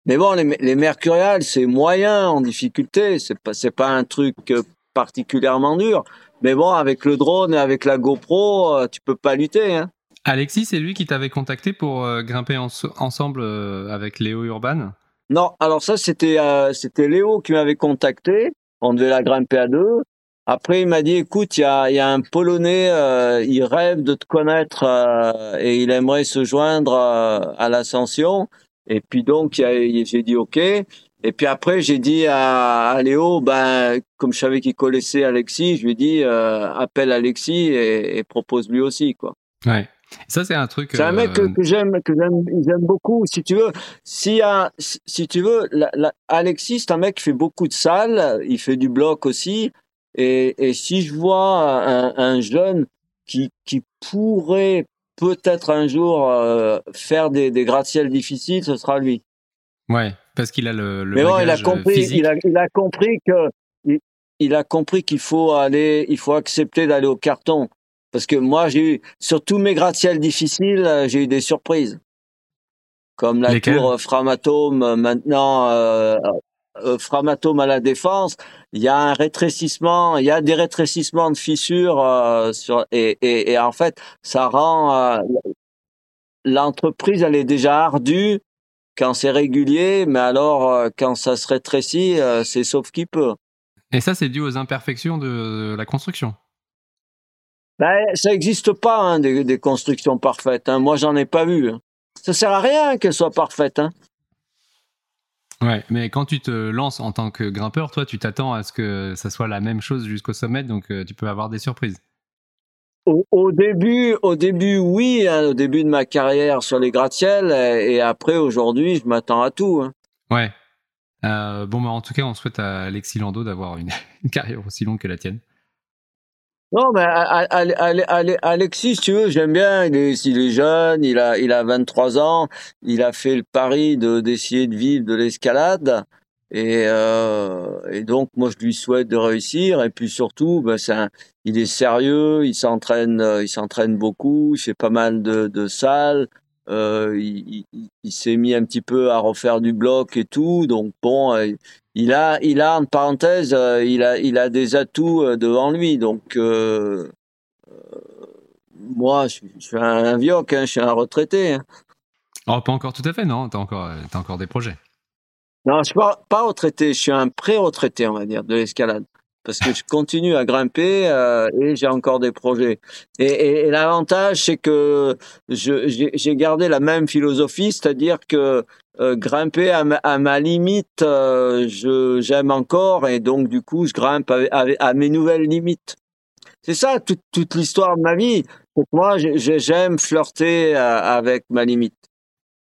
Mais bon, les, les Mercuriales, c'est moyen en difficulté. C'est pas, c'est pas un truc euh, particulièrement dur. Mais bon, avec le drone et avec la GoPro, euh, tu peux pas lutter. Hein. Alexis, c'est lui qui t'avait contacté pour euh, grimper en- ensemble euh, avec Léo Urban? Non, alors ça, c'était, euh, c'était Léo qui m'avait contacté. On devait la grimper à deux. Après, il m'a dit, écoute, il y a, y a un Polonais, euh, il rêve de te connaître euh, et il aimerait se joindre à l'ascension. Et puis donc, j'ai dit OK. Et puis après, j'ai dit à, à Léo, ben, comme je savais qu'il connaissait Alexis, je lui ai dit, euh, appelle Alexis et, et propose lui aussi, quoi. Ouais. Ça, c'est un truc. C'est un euh, mec que, que j'aime, que j'aime, beaucoup. Si tu veux, si si tu veux, la, la- Alexis, c'est un mec qui fait beaucoup de salles. Il fait du bloc aussi. Et, et si je vois un, un jeune qui, qui pourrait peut-être un jour euh, faire des, des gratte-ciels difficiles, ce sera lui. Ouais, parce qu'il a le, le Mais bon, il a euh, compris, il a, il a compris que, il, il a compris qu'il faut aller, il faut accepter d'aller au carton. Parce que moi, j'ai eu, sur tous mes gratte-ciels difficiles, euh, j'ai eu des surprises. Comme la Lesquelles? tour Framatome, maintenant, euh, euh, Framatome à la défense, il y a un rétrécissement, il y a des rétrécissements de fissures, euh, sur, et, et, et en fait, ça rend, euh, l'entreprise, elle est déjà ardue quand c'est régulier, mais alors euh, quand ça se rétrécit, euh, c'est sauf qui peut. Et ça, c'est dû aux imperfections de la construction. Ben, ça n'existe pas hein, des, des constructions parfaites. Hein. Moi, j'en ai pas vu. Ça sert à rien qu'elles soient parfaites. Hein. Ouais, mais quand tu te lances en tant que grimpeur, toi, tu t'attends à ce que ça soit la même chose jusqu'au sommet, donc euh, tu peux avoir des surprises. Au, au début, au début, oui, hein, au début de ma carrière sur les gratte-ciels, et, et après, aujourd'hui, je m'attends à tout. Hein. Ouais. Euh, bon, bah, en tout cas, on souhaite à Alexis Lando d'avoir une, une carrière aussi longue que la tienne. Non, mais Alexis, tu veux, j'aime bien. Il est, il est jeune, il a, il a 23 ans. Il a fait le pari de d'essayer de vivre de l'escalade. Et, euh, et donc, moi, je lui souhaite de réussir. Et puis surtout, ben, c'est il est sérieux, il s'entraîne, il s'entraîne beaucoup, il fait pas mal de, de salles. Euh, il, il, il s'est mis un petit peu à refaire du bloc et tout. Donc bon, euh, il a, il a en parenthèse, euh, il a, il a des atouts devant lui. Donc moi, je, je, suis un vieux, hein, je suis un retraité. Hein. Oh, pas encore tout à fait, non. T'as encore, as encore des projets. Non, je suis pas, pas retraité. Je suis un pré-retraité, on va dire, de l'escalade parce que je continue à grimper euh, et j'ai encore des projets. Et, et, et l'avantage, c'est que j'ai gardé la même philosophie, c'est-à-dire que euh, grimper à ma, à ma limite, euh, j'aime encore et donc du coup, je grimpe à, à, à mes nouvelles limites. C'est ça toute, toute l'histoire de ma vie. Donc moi, j'aime flirter euh, avec ma limite.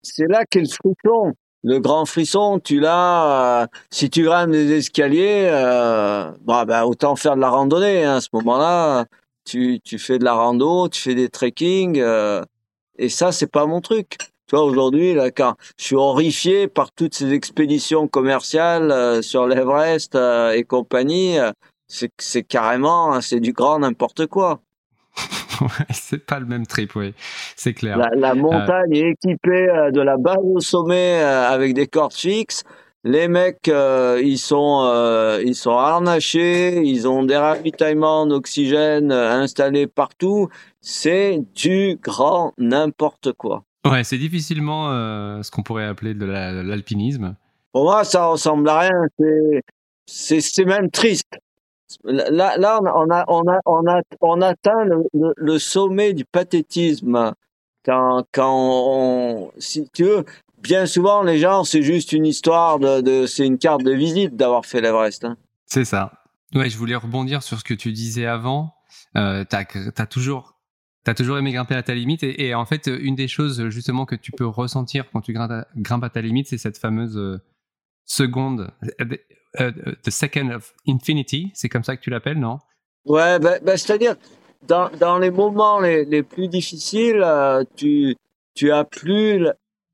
C'est là qu'est le frisson le grand frisson, tu l'as. Euh, si tu grimpes des escaliers, euh, bah, bah, autant faire de la randonnée. Hein, à ce moment-là, tu, tu fais de la rando, tu fais des trekking, euh, et ça, c'est pas mon truc. Tu vois, aujourd'hui, là, quand je suis horrifié par toutes ces expéditions commerciales euh, sur l'Everest euh, et compagnie, c'est, c'est carrément, hein, c'est du grand n'importe quoi. c'est pas le même trip, oui, c'est clair. La, la montagne euh... est équipée euh, de la base au sommet euh, avec des cordes fixes. Les mecs, euh, ils sont, euh, ils sont harnachés, ils ont des ravitaillements d'oxygène installés partout. C'est du grand n'importe quoi. Ouais, c'est difficilement ce qu'on pourrait appeler de l'alpinisme. Pour moi, ça ressemble à rien. C'est même triste. Là, là on, a, on, a, on, a, on atteint le, le, le sommet du pathétisme. Quand, quand on, si tu veux, bien souvent, les gens, c'est juste une histoire de, de c'est une carte de visite d'avoir fait l'Everest. Hein. C'est ça. Ouais, je voulais rebondir sur ce que tu disais avant. Euh, t'as as toujours, t'as toujours aimé grimper à ta limite, et, et, en fait, une des choses justement que tu peux ressentir quand tu grimpes à, grimpes à ta limite, c'est cette fameuse euh, seconde, uh, the second of infinity, c'est comme ça que tu l'appelles, non? Ouais, ben, ben, c'est-à-dire dans, dans les moments les, les plus difficiles, euh, tu tu as plus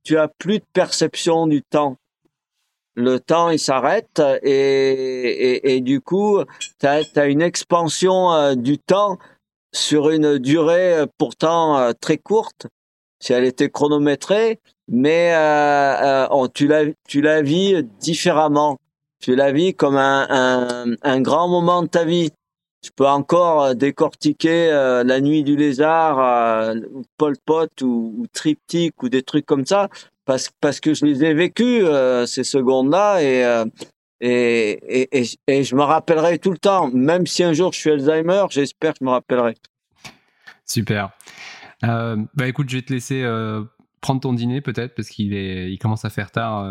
tu as plus de perception du temps. Le temps il s'arrête et, et, du coup tu as, une expansion euh, du temps sur une durée euh, pourtant euh, très courte. Si elle était chronométrée, mais euh, euh, tu la tu la vis différemment tu la vis comme un, grand moment de ta vie. Tu peux encore euh, décortiquer euh, la nuit du lézard, euh, Pol Pot ou, ou, Triptyque ou des trucs comme ça, parce, que je les ai vécus euh, ces secondes-là et, euh, je me rappellerai tout le temps. Même si un jour je suis Alzheimer, j'espère que je me rappellerai. Super. bah écoute, je vais te laisser prendre ton dîner peut-être parce qu'il commence à faire tard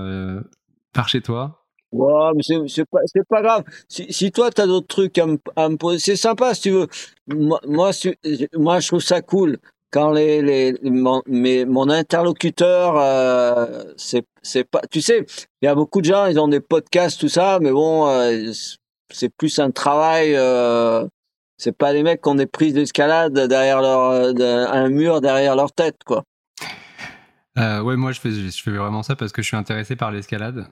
par chez toi. Ouais, mais c'est pas c'est pas grave. Si, si toi t'as d'autres trucs à me, poser, c'est sympa si tu veux. Moi moi, moi je trouve ça cool quand les les mon, mes, mon interlocuteur euh, c'est c'est pas tu sais il y a beaucoup de gens ils ont des podcasts tout ça mais bon euh, c'est plus un travail euh, c'est pas les mecs qui ont des prises d'escalade derrière leur un mur derrière leur tête quoi. Euh, ouais, moi je fais, je fais vraiment ça parce que je suis intéressé par l'escalade.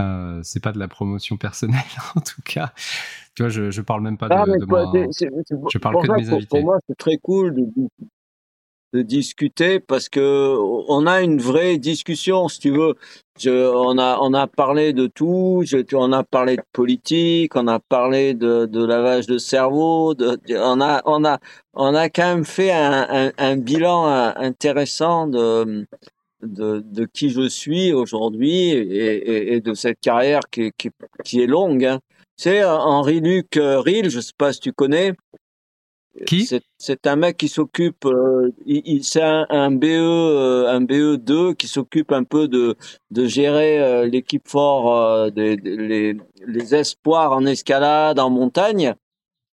Euh, c'est pas de la promotion personnelle en tout cas. Tu vois, je, je parle même pas de, de moi. C est, c est, je parle que de mes pour, invités. Pour moi, c'est très cool de, de, discuter parce que on a une vraie discussion, si tu veux. Je, on a on a parlé de tout. Je, on a parlé de politique, on a parlé de, de lavage de cerveau. De, on a on a on a quand même fait un, un, un bilan intéressant de de, de qui je suis aujourd'hui et, et, et, de cette carrière qui, qui, qui est longue. Hein. C'est Henri-Luc euh, Ril, je sais pas si tu connais. Qui? C'est un mec qui s'occupe, euh, il, il c'est un, un, BE, euh, un BE2 qui s'occupe un peu de, de gérer euh, l'équipe fort, euh, des, des, les, les espoirs en escalade, en montagne.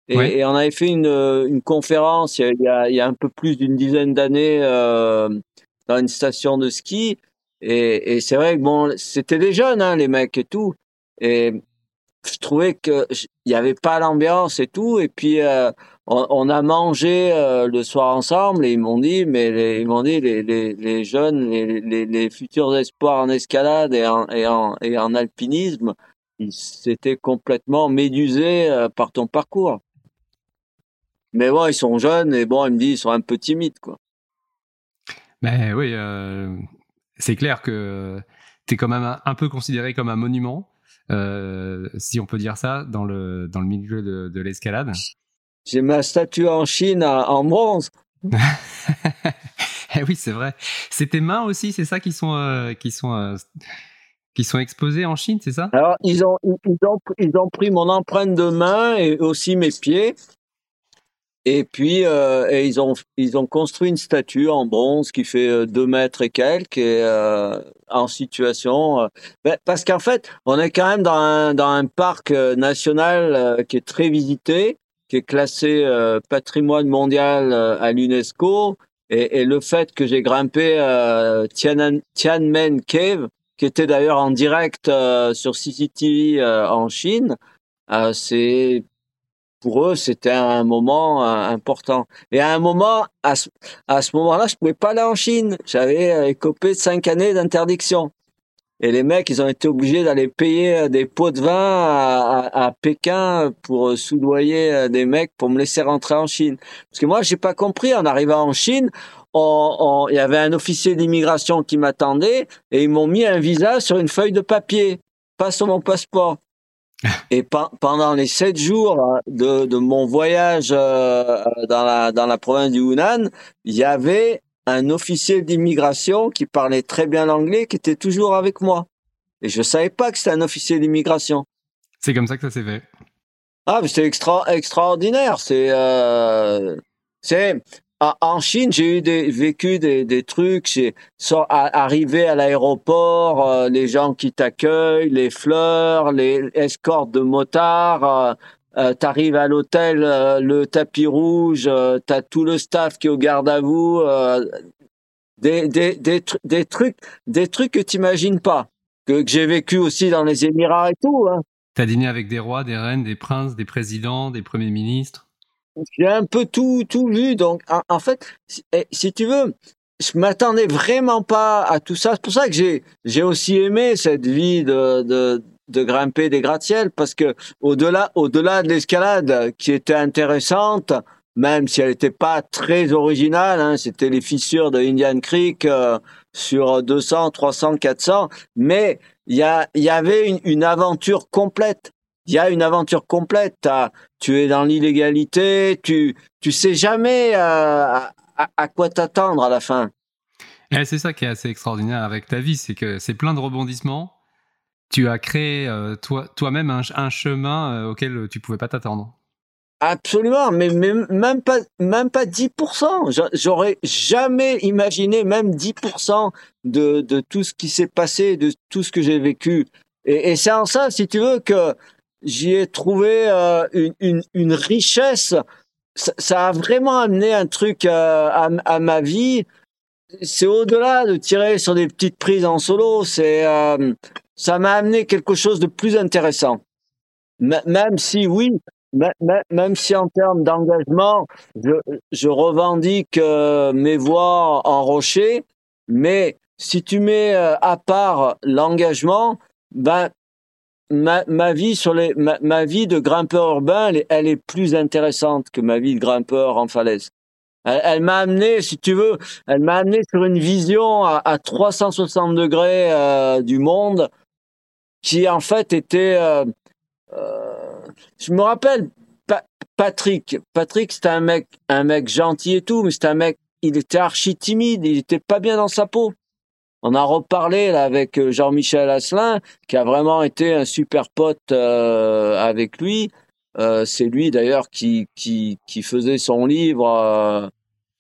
Et, et on avait fait une, une conférence il y a, il y a un peu plus d'une dizaine d'années euh, dans une station de ski. Et, et c'est vrai que bon, c'était des jeunes, hein, les mecs et tout. Et je trouvais que il y avait pas l'ambiance et tout. Et puis euh, on, a mangé euh, le soir ensemble et ils m'ont dit, mais les, ils m'ont dit les, les, les jeunes, les, les, les, futurs espoirs en escalade et en, et en, et en alpinisme, ils s'étaient complètement médusés euh, par ton parcours. Mais bon, ils sont jeunes et bon, ils me disent, ils sont un peu timides, quoi. Mais oui, euh, c'est clair que tu es quand même un, peu considéré comme un monument, euh, si on peut dire ça, dans le, dans le milieu de, de l'escalade. J'ai ma statue en Chine en bronze. eh oui, c'est vrai. C'est tes mains aussi, c'est ça qui sont euh, qui sont qui sont exposées en Chine, c'est ça? Alors ils ont ils ont ils ont pris mon empreinte de main et aussi mes pieds. Et puis euh, et ils ont ils ont construit une statue en bronze qui fait deux mètres et quelques et en situation ben, parce qu'en fait on est quand même dans un dans un parc national qui est très visité qui est classé euh, patrimoine mondial euh, à l'UNESCO, et, et, le fait que j'ai grimpé euh, Tiananmen Cave, qui était d'ailleurs en direct euh, sur CCTV en Chine, c'est pour eux c'était un moment important. Et à un moment, à ce, à ce moment-là, je pouvais pas aller en Chine. J'avais écopé cinq années d'interdiction. Et les mecs, ils ont été obligés d'aller payer euh, des pots de vin à, à, Pékin pour euh, soudoyer euh, des mecs pour me laisser rentrer en Chine. Parce que moi, j'ai pas compris. En arrivant en Chine, il y avait un officier d'immigration qui m'attendait et ils m'ont mis un visa sur une feuille de papier, pas sur mon passeport. Et pendant les sept jours de, de mon voyage dans la dans la province du Hunan, il y avait un officier d'immigration qui parlait très bien l'anglais, qui était toujours avec moi. Et je savais pas que c'était un officier d'immigration. C'est comme ça que ça s'est fait. Ah, c'est extra, extraordinaire. C'est, euh, c'est, en Chine, j'ai eu des, vécu des, des trucs. J'ai arrivé à l'aéroport, euh, les gens qui t'accueillent, les fleurs, les escortes de motards. Euh, euh, t'arrives à l'hôtel, euh, le tapis rouge, euh, t'as tout le staff qui est au garde à vous, des, des, des, des, trucs, des trucs que t'imagines pas, que, que j'ai vécu aussi dans les Émirats et tout. Hein. T'as dîné avec des rois, des reines, des princes, des présidents, des premiers ministres? J'ai un peu tout tout vu, donc en, fait, si, eh, si tu veux, je m'attendais vraiment pas à tout ça. C'est pour ça que j'ai j'ai aussi aimé cette vie de, de de grimper des gratte-ciels parce que au-delà au-delà de l'escalade qui était intéressante même si elle n'était pas très originale hein, c'était les fissures de Indian Creek euh, sur 200 300 400 mais il y y avait une, une aventure complète il y a une aventure complète tu es dans l'illégalité tu tu sais jamais euh, à, à, quoi t'attendre à la fin et c'est ça qui est assez extraordinaire avec ta vie c'est que c'est plein de rebondissements tu as créé euh, toi, toi-même un, chemin euh, auquel tu pouvais pas t'attendre. Absolument, mais, même pas même pas 10%. J'aurais jamais imaginé même 10% de, de tout ce qui s'est passé, de tout ce que j'ai vécu. Et, c'est en ça, si tu veux, que j'y ai trouvé euh, une, richesse. Ça, a vraiment amené un truc à, à, ma vie. C'est au-delà de tirer sur des petites prises en solo. C'est ça m'a amené quelque chose de plus intéressant. même si oui, même si en termes d'engagement, je, revendique euh, mes voix en rocher, mais si tu mets euh, à part l'engagement, ben ma, vie sur les ma, vie de grimpeur urbain, elle est, plus intéressante que ma vie de grimpeur en falaise. Elle, elle m'a amené, si tu veux, elle m'a amené sur une vision à, à 360 degrés euh, du monde qui en fait était, euh, euh, je me rappelle Patrick. Patrick c'était un mec, un mec gentil et tout, mais c'était un mec, il était archi timide, il était pas bien dans sa peau. On a reparlé là avec euh, Jean-Michel Asselin, qui a vraiment été un super pote avec lui. c'est lui d'ailleurs qui, qui, qui faisait son livre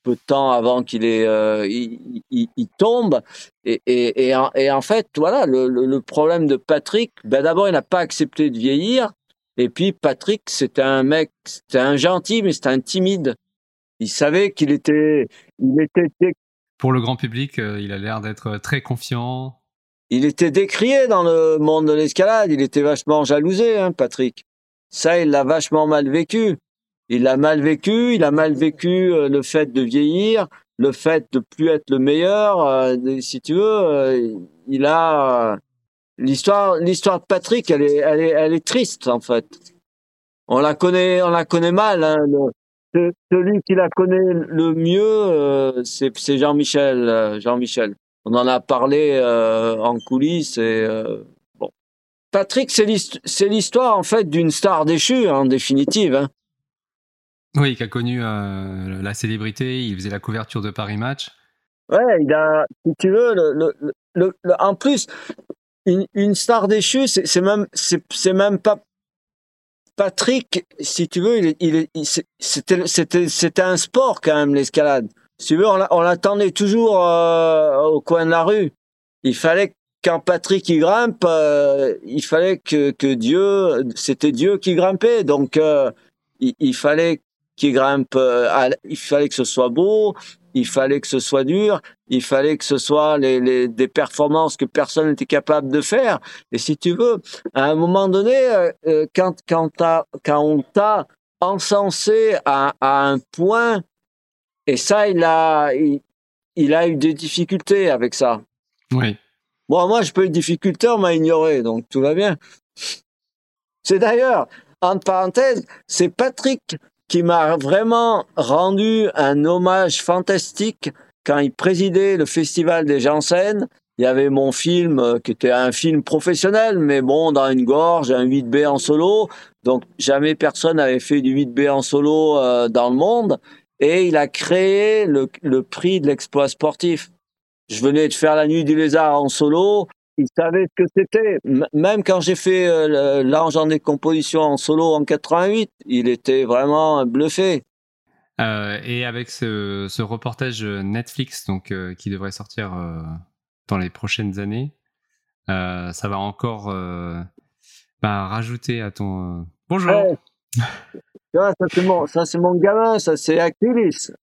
peu de temps avant qu'il euh, il, il, il, tombe. Et, et, et, en, et, en, fait, voilà, le, le, problème de Patrick, ben d'abord, il n'a pas accepté de vieillir. Et puis, Patrick, c'était un mec, c'était un gentil, mais c'était un timide. Il savait qu'il était, il était. Pour le grand public, euh, il a l'air d'être très confiant. Il était décrié dans le monde de l'escalade. Il était vachement jalousé, hein, Patrick. Ça, il l'a vachement mal vécu. il a mal vécu, il a mal vécu euh, le fait de vieillir, le fait de plus être le meilleur. Euh, si tu veux, euh, il a l'histoire, l'histoire de Patrick, elle est, elle est, elle est triste en fait. On la connaît, on la connaît mal. Hein, celui qui la connaît le mieux, c'est Jean-Michel. Jean-Michel. On en a parlé en coulisses et bon. Patrick, c'est l'histoire en fait d'une star déchue en définitive. Hein. Oui, qui a connu euh, la célébrité, il faisait la couverture de Paris Match. Ouais, il a, si tu veux, le, le, le, en plus, une, une star déchue, c'est même, c'est même pas Patrick, si tu veux, il, il, c'était, un sport quand même l'escalade. Si tu veux, on l'attendait toujours euh, au coin de la rue. Il fallait quand Patrick il grimpe, euh, il fallait que, que Dieu, c'était Dieu qui grimpait, donc il, il, fallait qui grimpe, euh, il fallait que ce soit beau, il fallait que ce soit dur, il fallait que ce soit les, les des performances que personne n'était capable de faire. Et si tu veux, à un moment donné, euh, euh, quand quand, quand on t'a encensé à, à, un point, et ça, il a il, il, a eu des difficultés avec ça. Oui. Bon, moi, je peux eu des difficultés, on m'a ignoré, donc tout va bien. C'est d'ailleurs, entre parenthèses, c'est Patrick qui m'a vraiment rendu un hommage fantastique quand il présidait le festival des Janssen. Il y avait mon film euh, qui était un film professionnel, mais bon, dans une gorge, un 8B en solo. Donc jamais personne n'avait fait du 8B en solo euh, dans le monde. Et il a créé le, le prix de l'exploit sportif. Je venais de faire la nuit du lézard en solo il savait ce que c'était. Même quand j'ai fait euh, l'ange en décomposition en solo en 88, il était vraiment bluffé. Euh, et avec ce, ce, reportage Netflix donc euh, qui devrait sortir euh, dans les prochaines années, euh, ça va encore bah, rajouter à ton bonjour. ça c'est mon, ça c'est mon gamin, ça c'est Achilles.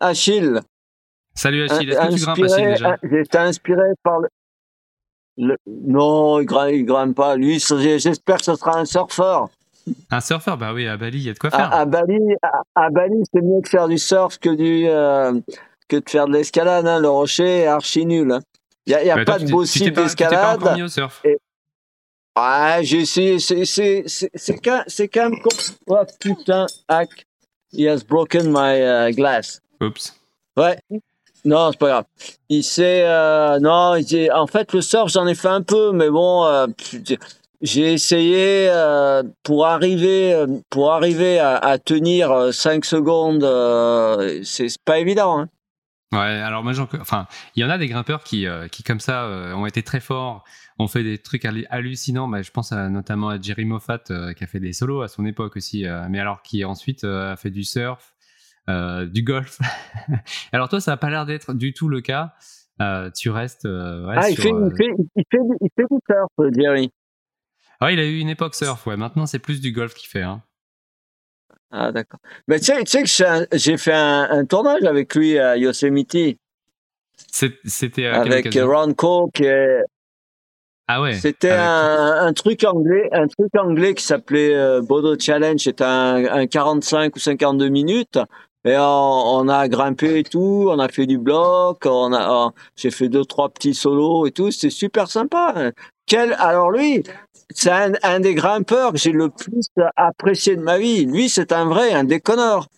Achille. Salut Achille, est-ce que tu grimpes Achille déjà? J'ai été inspiré par le, non, il grimpe, il grimpe pas. Lui, j'espère que ce sera un surfeur. Un surfeur, bah oui, à Bali, il y a de quoi faire. À, Bali, à, Bali, c'est mieux de faire du surf que du euh, que de faire de l'escalade. Hein. Le rocher est archi nul. Hein. Il n'y a, y a pas de beau site d'escalade. au surf. Ah, j'ai essayé. C'est quand quand même. Oh putain, hack. He has broken my uh, glass. Oups. Ouais. Non, c'est pas grave. Il sait, euh, non, il en fait, le surf, j'en ai fait un peu, mais bon, euh, j'ai essayé euh, pour arriver, pour arriver à, tenir 5 secondes, c'est pas évident. Hein. Ouais, alors moi, enfin, il y en a des grimpeurs qui, qui comme ça, ont été très forts, ont fait des trucs hallucinants. Bah, je pense notamment à Jerry Moffat qui a fait des solos à son époque aussi, mais alors qui ensuite a fait du surf, du golf. Alors toi, ça n'a pas l'air d'être du tout le cas. Euh, tu restes. Euh, ouais, ah, il, fait, il, fait, il, fait, il fait du surf, Jerry. Ah, il a eu une époque surf, ouais. Maintenant, c'est plus du golf qu'il fait. Hein. Ah, d'accord. Mais tu sais, tu sais que j'ai fait un, un, tournage avec lui à Yosemite. C'était avec Ron Cook et, ah ouais. C'était un, un, truc anglais, un truc anglais qui s'appelait Bodo Challenge. C'était un, un, 45 ou 52 minutes. Et on, a grimpé et tout, on a fait du bloc, on a, j'ai fait deux trois petits solos et tout, c'était super sympa. Quel, alors lui, c'est un, un, des grimpeurs que j'ai le plus apprécié de ma vie. Lui, c'est un vrai, un déconneur.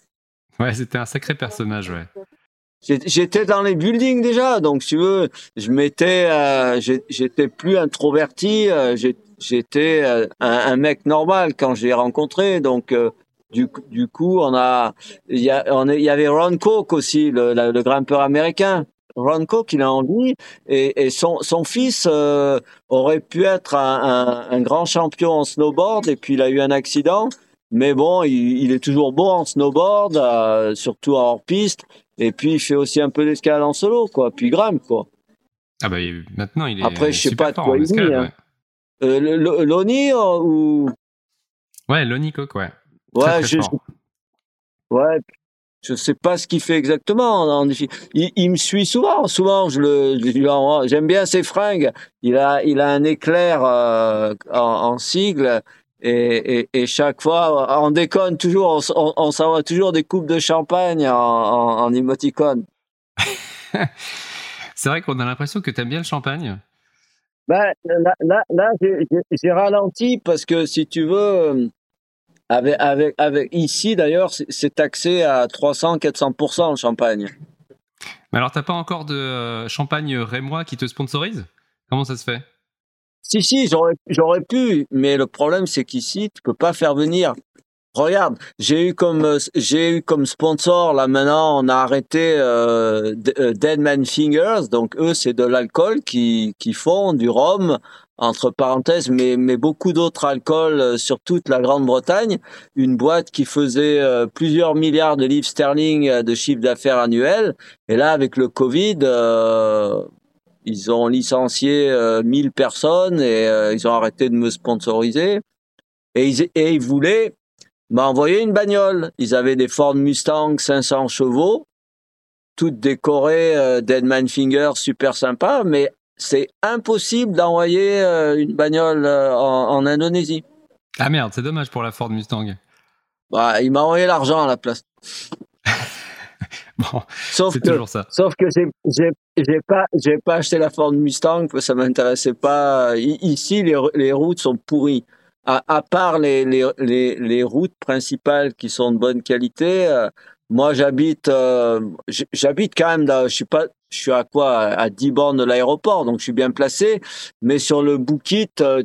Ouais, c'était un sacré personnage, ouais. J'étais dans les buildings déjà, donc si tu veux, je m'étais, euh, j'étais plus introverti, euh, j'étais euh, un, un, mec normal quand j'ai rencontré, donc euh, du, du coup, on a, il y, a, on il y avait Ron Cook aussi, le, le, grimpeur américain. Ron Cook, il a envie, et, et son, son fils euh, aurait pu être un, un, un, grand champion en snowboard, et puis il a eu un accident. Mais bon, il, il est toujours beau en snowboard, euh, surtout en hors-piste. Et puis il fait aussi un peu d'escalade en solo, quoi. Puis il grimpe, quoi. Ah bah maintenant il est. Après, je sais pas de quoi il dit. Hein. Euh, Loni ou? Ouais, Loni Cook, ouais. Ouais, je, ouais, je sais pas ce qu'il fait exactement. Il, il, me suit souvent. Souvent, je le, j'aime bien ses fringues. Il a, il a un éclair euh, en, en, sigle Et, et, chaque fois, on déconne toujours, on, on, s'envoie toujours des coupes de champagne en, en, en émoticône. C'est vrai qu'on a l'impression que tu aimes bien le champagne. Ben, là, là, là j'ai ralenti parce que si tu veux, avec, avec, avec ici d'ailleurs, c'est taxé à 300-400% le champagne. Mais alors, t'as pas encore de euh, champagne rémois qui te sponsorise? Comment ça se fait? Si, si, j'aurais pu, mais le problème c'est qu'ici, tu peux pas faire venir. Regarde, j'ai eu comme euh, j'ai eu comme sponsor là maintenant on a arrêté euh, euh, Dead Man Fingers. Donc eux c'est de l'alcool qui qui font du rhum entre parenthèses mais mais beaucoup d'autres alcools sur toute la Grande-Bretagne, une boîte qui faisait plusieurs milliards de livres sterling de chiffre d'affaires annuel. Et là avec le Covid ils ont licencié 1000 personnes et ils ont arrêté de me sponsoriser. Et ils, et ils voulaient m'a envoyé une bagnole. Ils avaient des Ford Mustang 500 chevaux, toutes décorées euh, Deadman Finger, super sympa, mais c'est impossible d'envoyer euh, une bagnole euh, en, Indonésie. Ah merde, c'est dommage pour la Ford Mustang. Bah, il m'a envoyé l'argent à la place. bon, sauf que, toujours ça. Sauf que j'ai, pas, pas acheté la Ford Mustang parce que ça m'intéressait pas. Ici, les, les routes sont pourries à, à part les, les, les, les, routes principales qui sont de bonne qualité, euh, moi j'habite euh, j'habite quand même je suis pas je suis à quoi à 10 bornes de l'aéroport donc je suis bien placé mais sur le Boukit euh,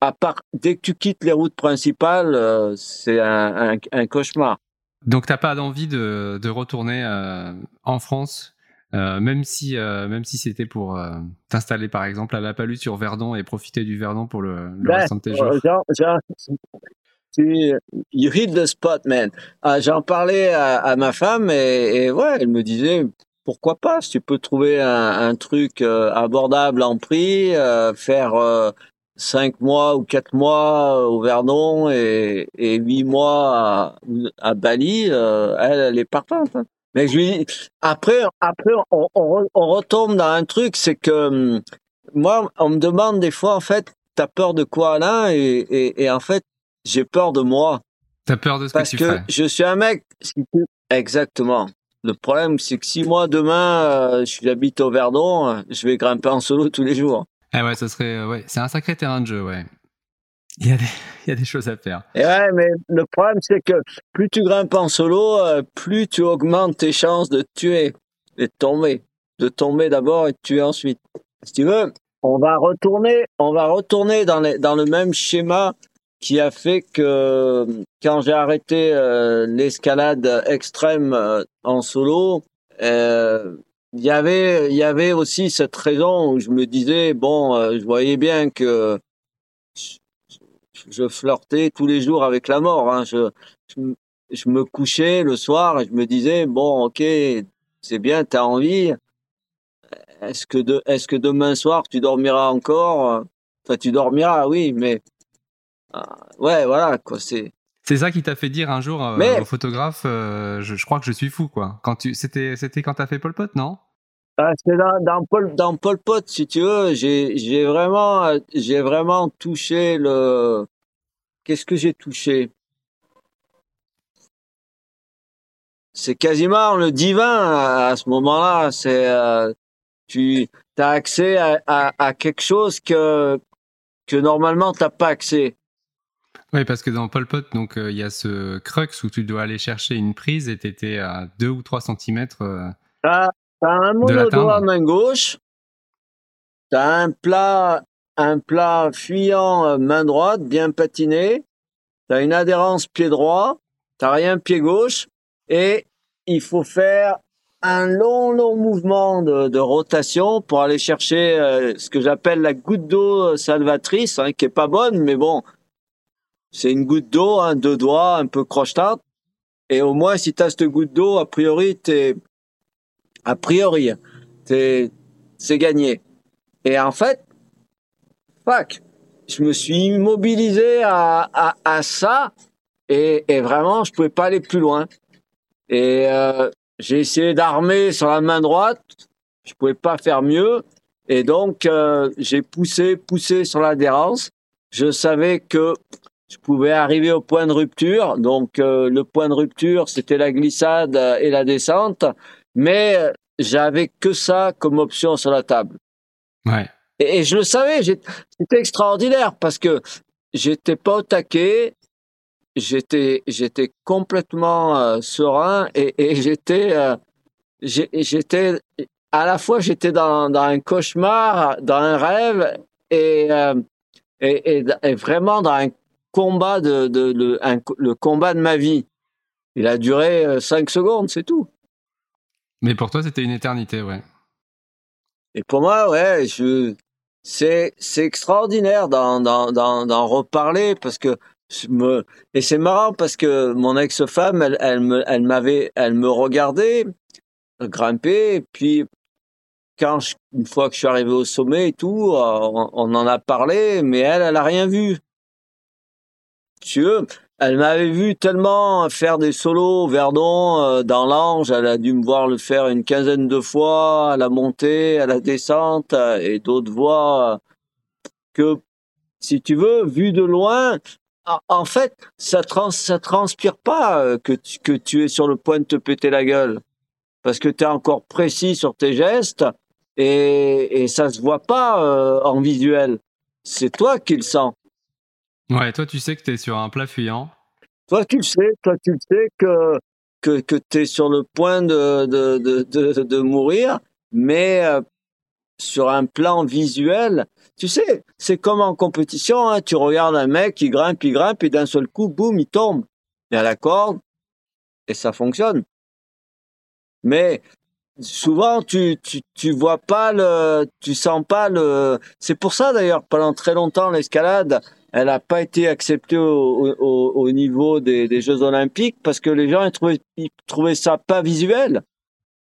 à part dès que tu quittes les routes principales c'est un, un, un, cauchemar. Donc t'as pas d'envie de, de retourner en France euh, même si euh, même si c'était pour euh, t'installer par exemple à la Palue sur Verdon et profiter du Verdon pour le, le restant de tes jours? Genre, genre, tu, you hit the spot, man. Ah, J'en parlais à, à, ma femme et, et, ouais, elle me disait pourquoi pas si tu peux trouver un, un truc abordable en prix, faire cinq mois ou quatre mois au Verdon et, et huit mois à, à Bali, elle, elle est partante. Hein. Mais je lui après, après, on, on, on retombe dans un truc, c'est que hum, moi, on me demande des fois, en fait, t'as peur de quoi là et, et, et, en fait, j'ai peur de moi. T'as peur de ce Parce que tu que je suis un mec. Exactement. Le problème, c'est que si moi demain, euh, j'habite au Verdon, je vais grimper en solo tous les jours. Ah ouais, ça serait, euh, ouais, c'est un sacré terrain de jeu, ouais. Il y, a des, il y a des choses à faire. Et ouais, mais le problème, c'est que plus tu grimpes en solo, euh, plus tu augmentes tes chances de tuer et de tomber. De tomber d'abord et de tuer ensuite. Si tu veux, on va retourner, on va retourner dans, les, dans le même schéma qui a fait que quand j'ai arrêté euh, l'escalade extrême euh, en solo, il y avait il y avait aussi cette raison où je me disais bon je voyais bien que je flirtais tous les jours avec la mort. Hein. Je, je, me couchais le soir et je me disais bon, ok, c'est bien, t'as envie. Est-ce que de, est-ce que demain soir tu dormiras encore? Enfin, tu dormiras, oui, mais ouais, voilà quoi. C'est c'est ça qui t'a fait dire un jour euh, au photographe, euh, je, je, crois que je suis fou quoi. Quand tu, c'était, c'était quand t'as fait Pol Pot, non? Ah, c'est dans, dans, Pol, dans Pol Pot, si tu veux, j'ai, j'ai vraiment, j'ai vraiment touché le, Qu'est-ce que j'ai touché? C'est quasiment le divin à, ce moment-là. C'est euh, tu as accès à, quelque chose que que normalement t'as pas accès. Oui, parce que dans Pol Pot, donc euh, il y a ce crux où tu dois aller chercher une prise et t'étais à 2 ou 3 cm. Euh, t'as un monodoigt main gauche, t'as un plat un plat fuyant euh, main droite, bien patiné. Tu as une adhérence pied droit, tu rien pied gauche, et il faut faire un long, long mouvement de, rotation pour aller chercher euh, ce que j'appelle la goutte d'eau salvatrice, hein, qui est pas bonne, mais bon, c'est une goutte d'eau, hein, deux doigts, un peu crochetante. Et au moins, si tu as cette goutte d'eau, a priori, t'es, a priori, t'es, c'est gagné. Et en fait, je me suis immobilisé à, à, à ça et, et, vraiment, je pouvais pas aller plus loin. Et euh, j'ai essayé d'armer sur la main droite, je pouvais pas faire mieux. Et donc, euh, j'ai poussé, poussé sur l'adhérence. Je savais que je pouvais arriver au point de rupture. Donc le point de rupture, c'était la glissade et la descente, mais j'avais que ça comme option sur la table. Ouais. Et, je le savais, c'était extraordinaire parce que j'étais pas au taquet, j'étais j'étais complètement euh, serein et, et j'étais euh, j'étais à la fois j'étais dans, dans un cauchemar, dans un rêve et, euh, et, et, vraiment dans un combat de, de, le combat de ma vie. Il a duré cinq secondes, c'est tout. Mais pour toi, c'était une éternité, ouais. Et pour moi, ouais, je, c'est, c'est extraordinaire d'en, d'en, d'en, reparler parce que me, et c'est marrant parce que mon ex-femme, elle, elle me, elle m'avait, elle me regardait grimper, et puis quand une fois que je suis arrivé au sommet et tout, on, on en a parlé, mais elle, elle a rien vu. Tu veux, elle m'avait vu tellement faire des solos Verdon euh, dans l'ange, elle a dû me voir le faire une quinzaine de fois à la montée, à la descente euh, et d'autres voix euh, que si tu veux, vu de loin, en fait, ça trans ça transpire pas que tu, que tu es sur le point de te péter la gueule parce que tu es encore précis sur tes gestes et, et ça se voit pas en visuel. C'est toi qui le sens. Ouais, toi, tu sais que tu es sur un plat fuyant. Toi, tu sais, toi, tu sais que, que, tu es sur le point de, de, de, de, mourir, mais euh, sur un plan visuel, tu sais, c'est comme en compétition, hein, tu regardes un mec qui grimpe, il grimpe, et d'un seul coup, boum, il tombe. Il a la corde, et ça fonctionne. Mais souvent tu, tu tu vois pas le tu sens pas le c'est pour ça d'ailleurs pendant très longtemps l'escalade elle n'a pas été acceptée au, au, au niveau des, des, Jeux Olympiques parce que les gens ils trouvaient, ils trouvaient ça pas visuel.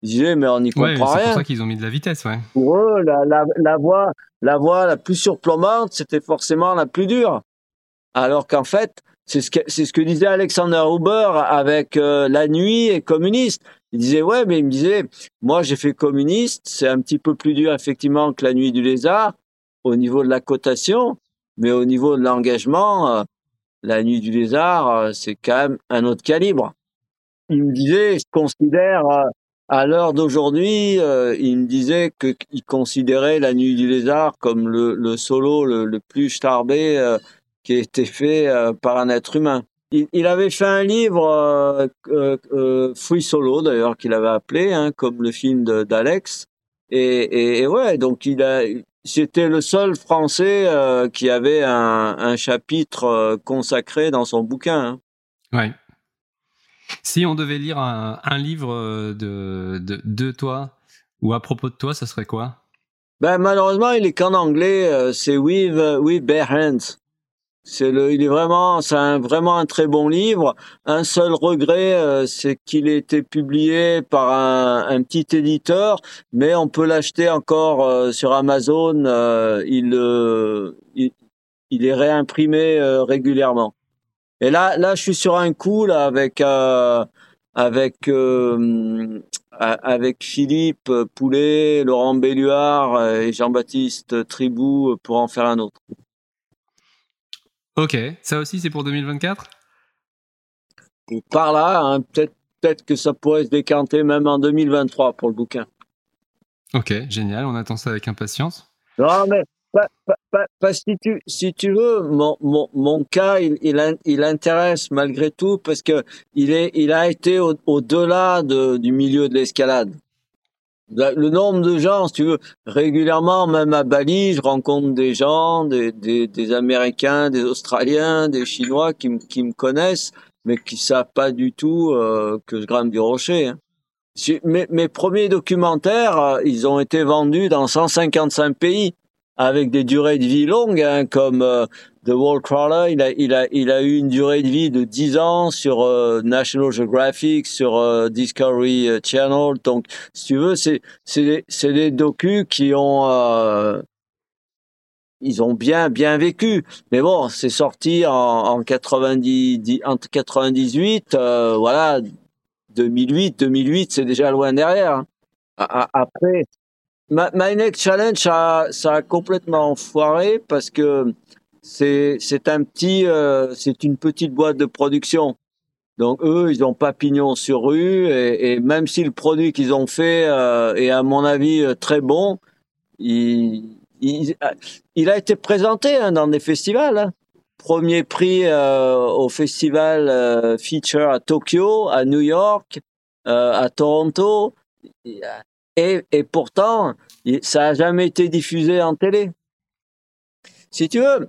Ils disaient mais on n'y comprend ouais, rien. C'est pour ça qu'ils ont mis de la vitesse, ouais. Pour eux, la, la, la voie, la voie la plus surplombante, c'était forcément la plus dure. Alors qu'en fait, c'est ce que c'est ce que disait Alexander Huber avec euh, la nuit et communiste. Il disait ouais, mais il me disait moi j'ai fait communiste, c'est un petit peu plus dur effectivement que la nuit du lézard au niveau de la cotation, mais au niveau de l'engagement, euh, la nuit du lézard, euh, c'est quand même un autre calibre. Il me disait, je considère, euh, à l'heure d'aujourd'hui, il me disait qu'il considérait la nuit du lézard comme le, solo le, plus starbé qui été fait par un être humain. Il, avait fait un livre, euh, Free Solo d'ailleurs, qu'il avait appelé, hein, comme le film d'Alex. Et, ouais, donc il a, c'était le seul Français euh, qui avait un, un chapitre euh, consacré dans son bouquin. Hein. Ouais. Si on devait lire un, un livre euh, de, de, de, toi ou à propos de toi, ça serait quoi? Ben malheureusement, il est qu'en anglais. c'est With With Bare Hands. C'est le, il est vraiment, c'est un, vraiment un très bon livre. Un seul regret, euh, c'est qu'il ait été publié par un, un, petit éditeur, mais on peut l'acheter encore euh, sur Amazon. Euh, il, il, il, est réimprimé régulièrement. Et là, là, je suis sur un coup là avec avec avec Philippe Poulet, Laurent Belluard et Jean-Baptiste Tribou pour en faire un autre. Ok, ça aussi c'est pour 2024 Par là, hein, peut-être peut que ça pourrait se décanter même en 2023 pour le bouquin. Ok, génial, on attend ça avec impatience. Non, mais pas, pas, pas, si, tu, si tu veux, mon, mon, mon cas, il, il, il, intéresse malgré tout parce que il, est, il a été au-delà de, du milieu de l'escalade le nombre de gens, si tu veux, régulièrement, même à Bali, je rencontre des gens, des, des, des Américains, des Australiens, des Chinois qui, qui me connaissent, mais qui savent pas du tout euh, que je grimpe du rocher. Hein. Mes, mes, premiers documentaires, euh, ils ont été vendus dans 155 pays avec des durées de vie longues, hein, comme euh, The Wall Crawler, il a, il, a, il a eu une durée de vie de 10 ans sur euh, National Geographic, sur euh, Discovery Channel. Donc, si tu veux, c'est c'est des docus qui ont ils ont bien bien vécu. Mais bon, c'est sorti en, en 90 entre 98, voilà, 2008, 2008, c'est déjà loin derrière. Hein. Après, My, Next Challenge, ça, ça a complètement foiré parce que c'est c'est un petit, euh, c'est une petite boîte de production. Donc eux, ils ont pas pignon sur rue et, et même si le produit qu'ils ont fait euh, est à mon avis euh, très bon, il, il, il a été présenté hein, dans des festivals. Hein. Premier prix euh, au festival euh, Feature à Tokyo, à New York, euh, à Toronto. Et, et pourtant, ça a jamais été diffusé en télé. Si tu veux,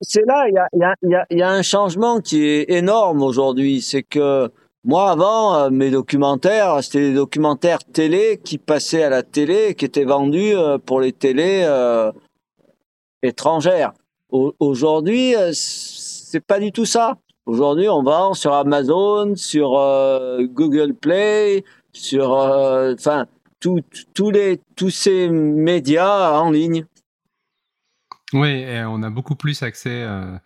c'est là, il y a, y, a, y, y a, un changement qui est énorme aujourd'hui. C'est que moi, avant, euh, mes documentaires, c'était des documentaires télé qui passaient à la télé, qui étaient vendus euh, pour les télés euh, étrangères. Aujourd'hui, c'est pas du tout ça. Aujourd'hui, on vend sur Amazon, sur Google Play, sur, enfin, tous les tous ces médias en ligne. Oui, on a beaucoup plus accès euh,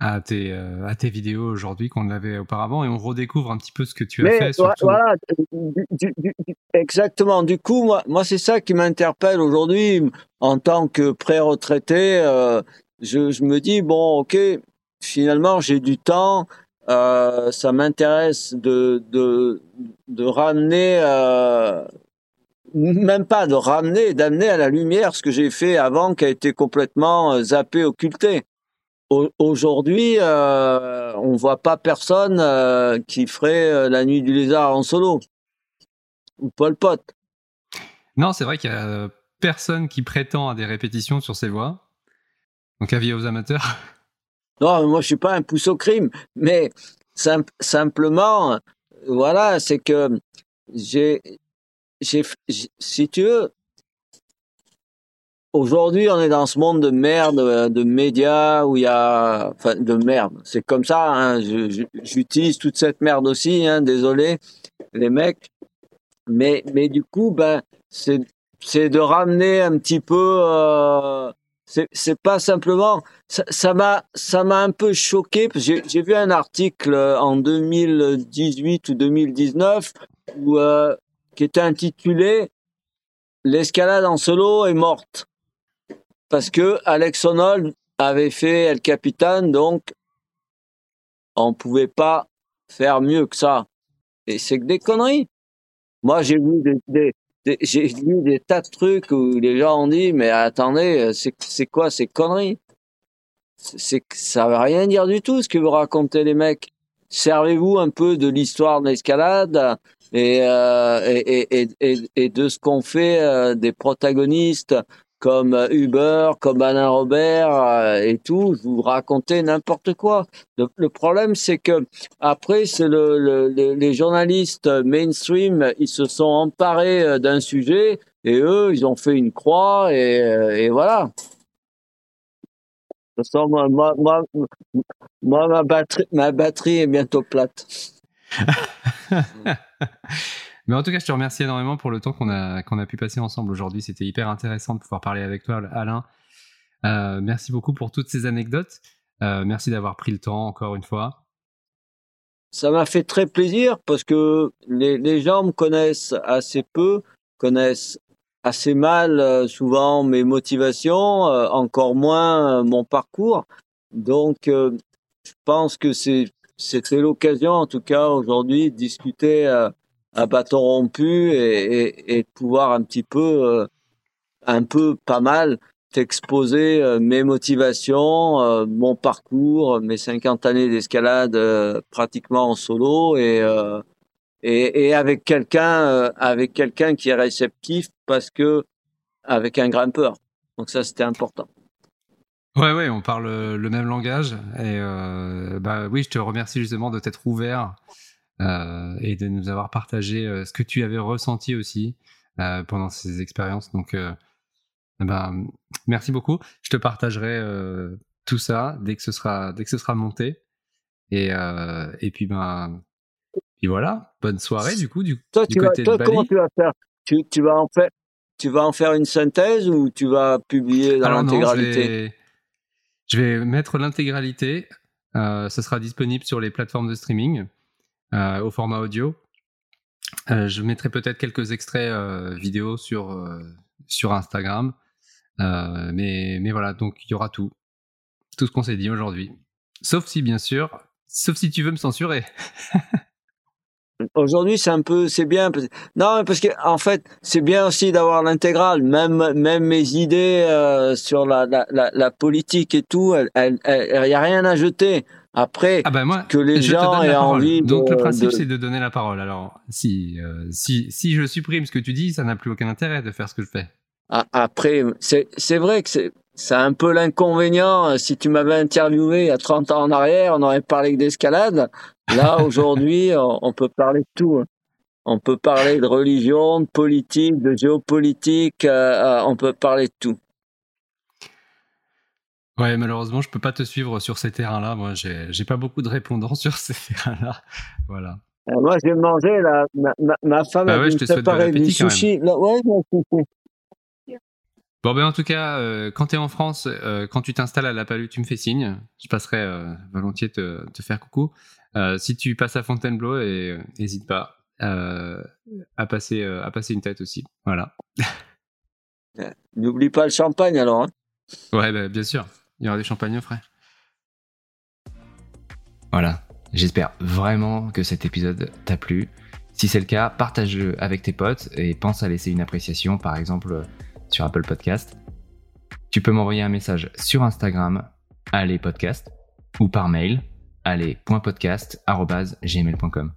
à, tes, euh, à tes vidéos aujourd'hui qu'on l'avait auparavant et on redécouvre un petit peu ce que tu as fait. Surtout. Voilà, du, du, exactement. Du coup, moi, moi c'est ça qui m'interpelle aujourd'hui en tant que pré-retraité. Euh, je, je me dis, bon, ok, finalement, j'ai du temps. Ça m'intéresse de, de, de ramener même pas de ramener, d'amener à la lumière ce que j'ai fait avant qui a été complètement euh, zappé, occulté. Aujourd'hui, euh, on voit pas personne euh, qui ferait euh, la nuit du lézard en solo ou Paul Pot. Non, c'est vrai qu'il y a personne qui prétend à des répétitions sur ses voix. Donc avis aux amateurs. Non, moi je suis pas un pouce au crime, mais sim simplement, voilà, c'est que j'ai si tu veux, aujourd'hui, on est dans ce monde de merde, euh, de médias où il y a, enfin, de merde. C'est comme ça. Hein, J'utilise toute cette merde aussi. Hein, désolé, les mecs. Mais, mais du coup, ben, c'est, c'est de ramener un petit peu. Euh, c'est, pas simplement. Ça m'a, ça m'a un peu choqué. J'ai, j'ai vu un article en 2018 ou 2019 où euh, qui était intitulé L'escalade en solo est morte. Parce que Alex Honnold avait fait El Capitan, donc on pouvait pas faire mieux que ça. Et c'est que des conneries. Moi, j'ai vu des, tas de trucs où les gens ont dit, mais attendez, c'est quoi ces conneries? Ça veut rien dire du tout ce que vous racontez les mecs. Servez-vous un peu de l'histoire de l'escalade, et, euh, et, et, et, et, de ce qu'on fait euh, des protagonistes comme Uber, comme Alain Robert euh, et tout, vous racontez n'importe quoi. Le, problème, c'est que après, c'est le, le, les journalistes mainstream, ils se sont emparés euh, d'un sujet et eux, ils ont fait une croix et, euh, et voilà. De toute façon, moi, moi, moi ma, batterie, ma batterie est bientôt plate. Mais en tout cas, je te remercie énormément pour le temps qu'on a, qu'on a pu passer ensemble aujourd'hui. C'était hyper intéressant de pouvoir parler avec toi, Alain. Euh, merci beaucoup pour toutes ces anecdotes. Euh, merci d'avoir pris le temps encore une fois. Ça m'a fait très plaisir parce que les, gens me connaissent assez peu, connaissent assez mal euh, souvent mes motivations, encore moins mon parcours. Donc, je pense que c'est c'était l'occasion, en tout cas aujourd'hui, de discuter euh, à bâton rompu et, et, et, de pouvoir un petit peu, euh, un peu pas mal, t'exposer euh, mes motivations, euh, mon parcours, mes 50 années d'escalade euh, pratiquement en solo et et, et avec quelqu'un, avec quelqu'un qui est réceptif parce que avec un grimpeur. Donc ça, c'était important. Ouais, ouais, on parle le même langage. Et euh, bah oui, je te remercie justement de t'être ouvert euh, et de nous avoir partagé euh, ce que tu avais ressenti aussi euh, pendant ces expériences. Donc, euh, bah, merci beaucoup. Je te partagerai euh, tout ça dès que ce sera dès que ce sera monté. Et et puis ben puis voilà. Bonne soirée du coup du, toi, du tu côté vas, toi, de Bali. Comment tu vas faire? Tu, tu vas en faire tu vas en faire une synthèse ou tu vas publier dans l'intégralité? Je vais mettre l'intégralité. Euh, ce sera disponible sur les plateformes de streaming euh, au format audio. Euh, je mettrai peut-être quelques extraits euh, vidéo sur sur Instagram, mais mais voilà donc il y aura tout. tout ce qu'on s'est dit aujourd'hui. Sauf si, bien sûr, sauf si tu veux me censurer. Aujourd'hui, c'est un peu, c'est bien. Non, parce que en fait, c'est bien aussi d'avoir l'intégrale. Même, même mes idées euh, sur la, la, la, politique et tout, il elle, elle, y a rien à jeter. Après, ah moi, que les gens aient envie. Donc le principe, c'est de donner la parole. Alors, si, euh, si, si je supprime ce que tu dis, ça n'a plus aucun intérêt de faire ce que je fais. Après, c'est vrai que c'est, c'est un peu l'inconvénient. Si tu m'avais interviewé il y a 30 ans en arrière, on aurait parlé d'escalade. Là, aujourd'hui, on, peut parler de tout. Hein. On peut parler de religion, de politique, de géopolitique, euh, euh, on peut parler de tout. Ouais, malheureusement, je peux pas te suivre sur ces terrains-là. Moi, j'ai pas beaucoup de répondants sur ces terrains-là. Voilà. Euh, moi, j'ai mangé, là, ma, femme bah a préparé du sushi. ouais, Bon, ben en tout cas, euh, quand tu es en France, euh, quand tu t'installes à La Palue, tu me fais signe. Je passerai euh, volontiers te, te, faire coucou. si tu passes à Fontainebleau, n'hésite pas à, passer, à passer une tête aussi. Voilà. N'oublie pas le champagne alors. Hein. Ouais, bah, bien sûr. Il y aura des champagnes frais. Voilà. J'espère vraiment que cet épisode t'a plu. Si c'est le cas, partage-le avec tes potes et pense à laisser une appréciation, par exemple sur Apple Podcast. Tu peux m'envoyer un message sur Instagram, allez podcast, ou par mail, allez.podcast.gmail.com.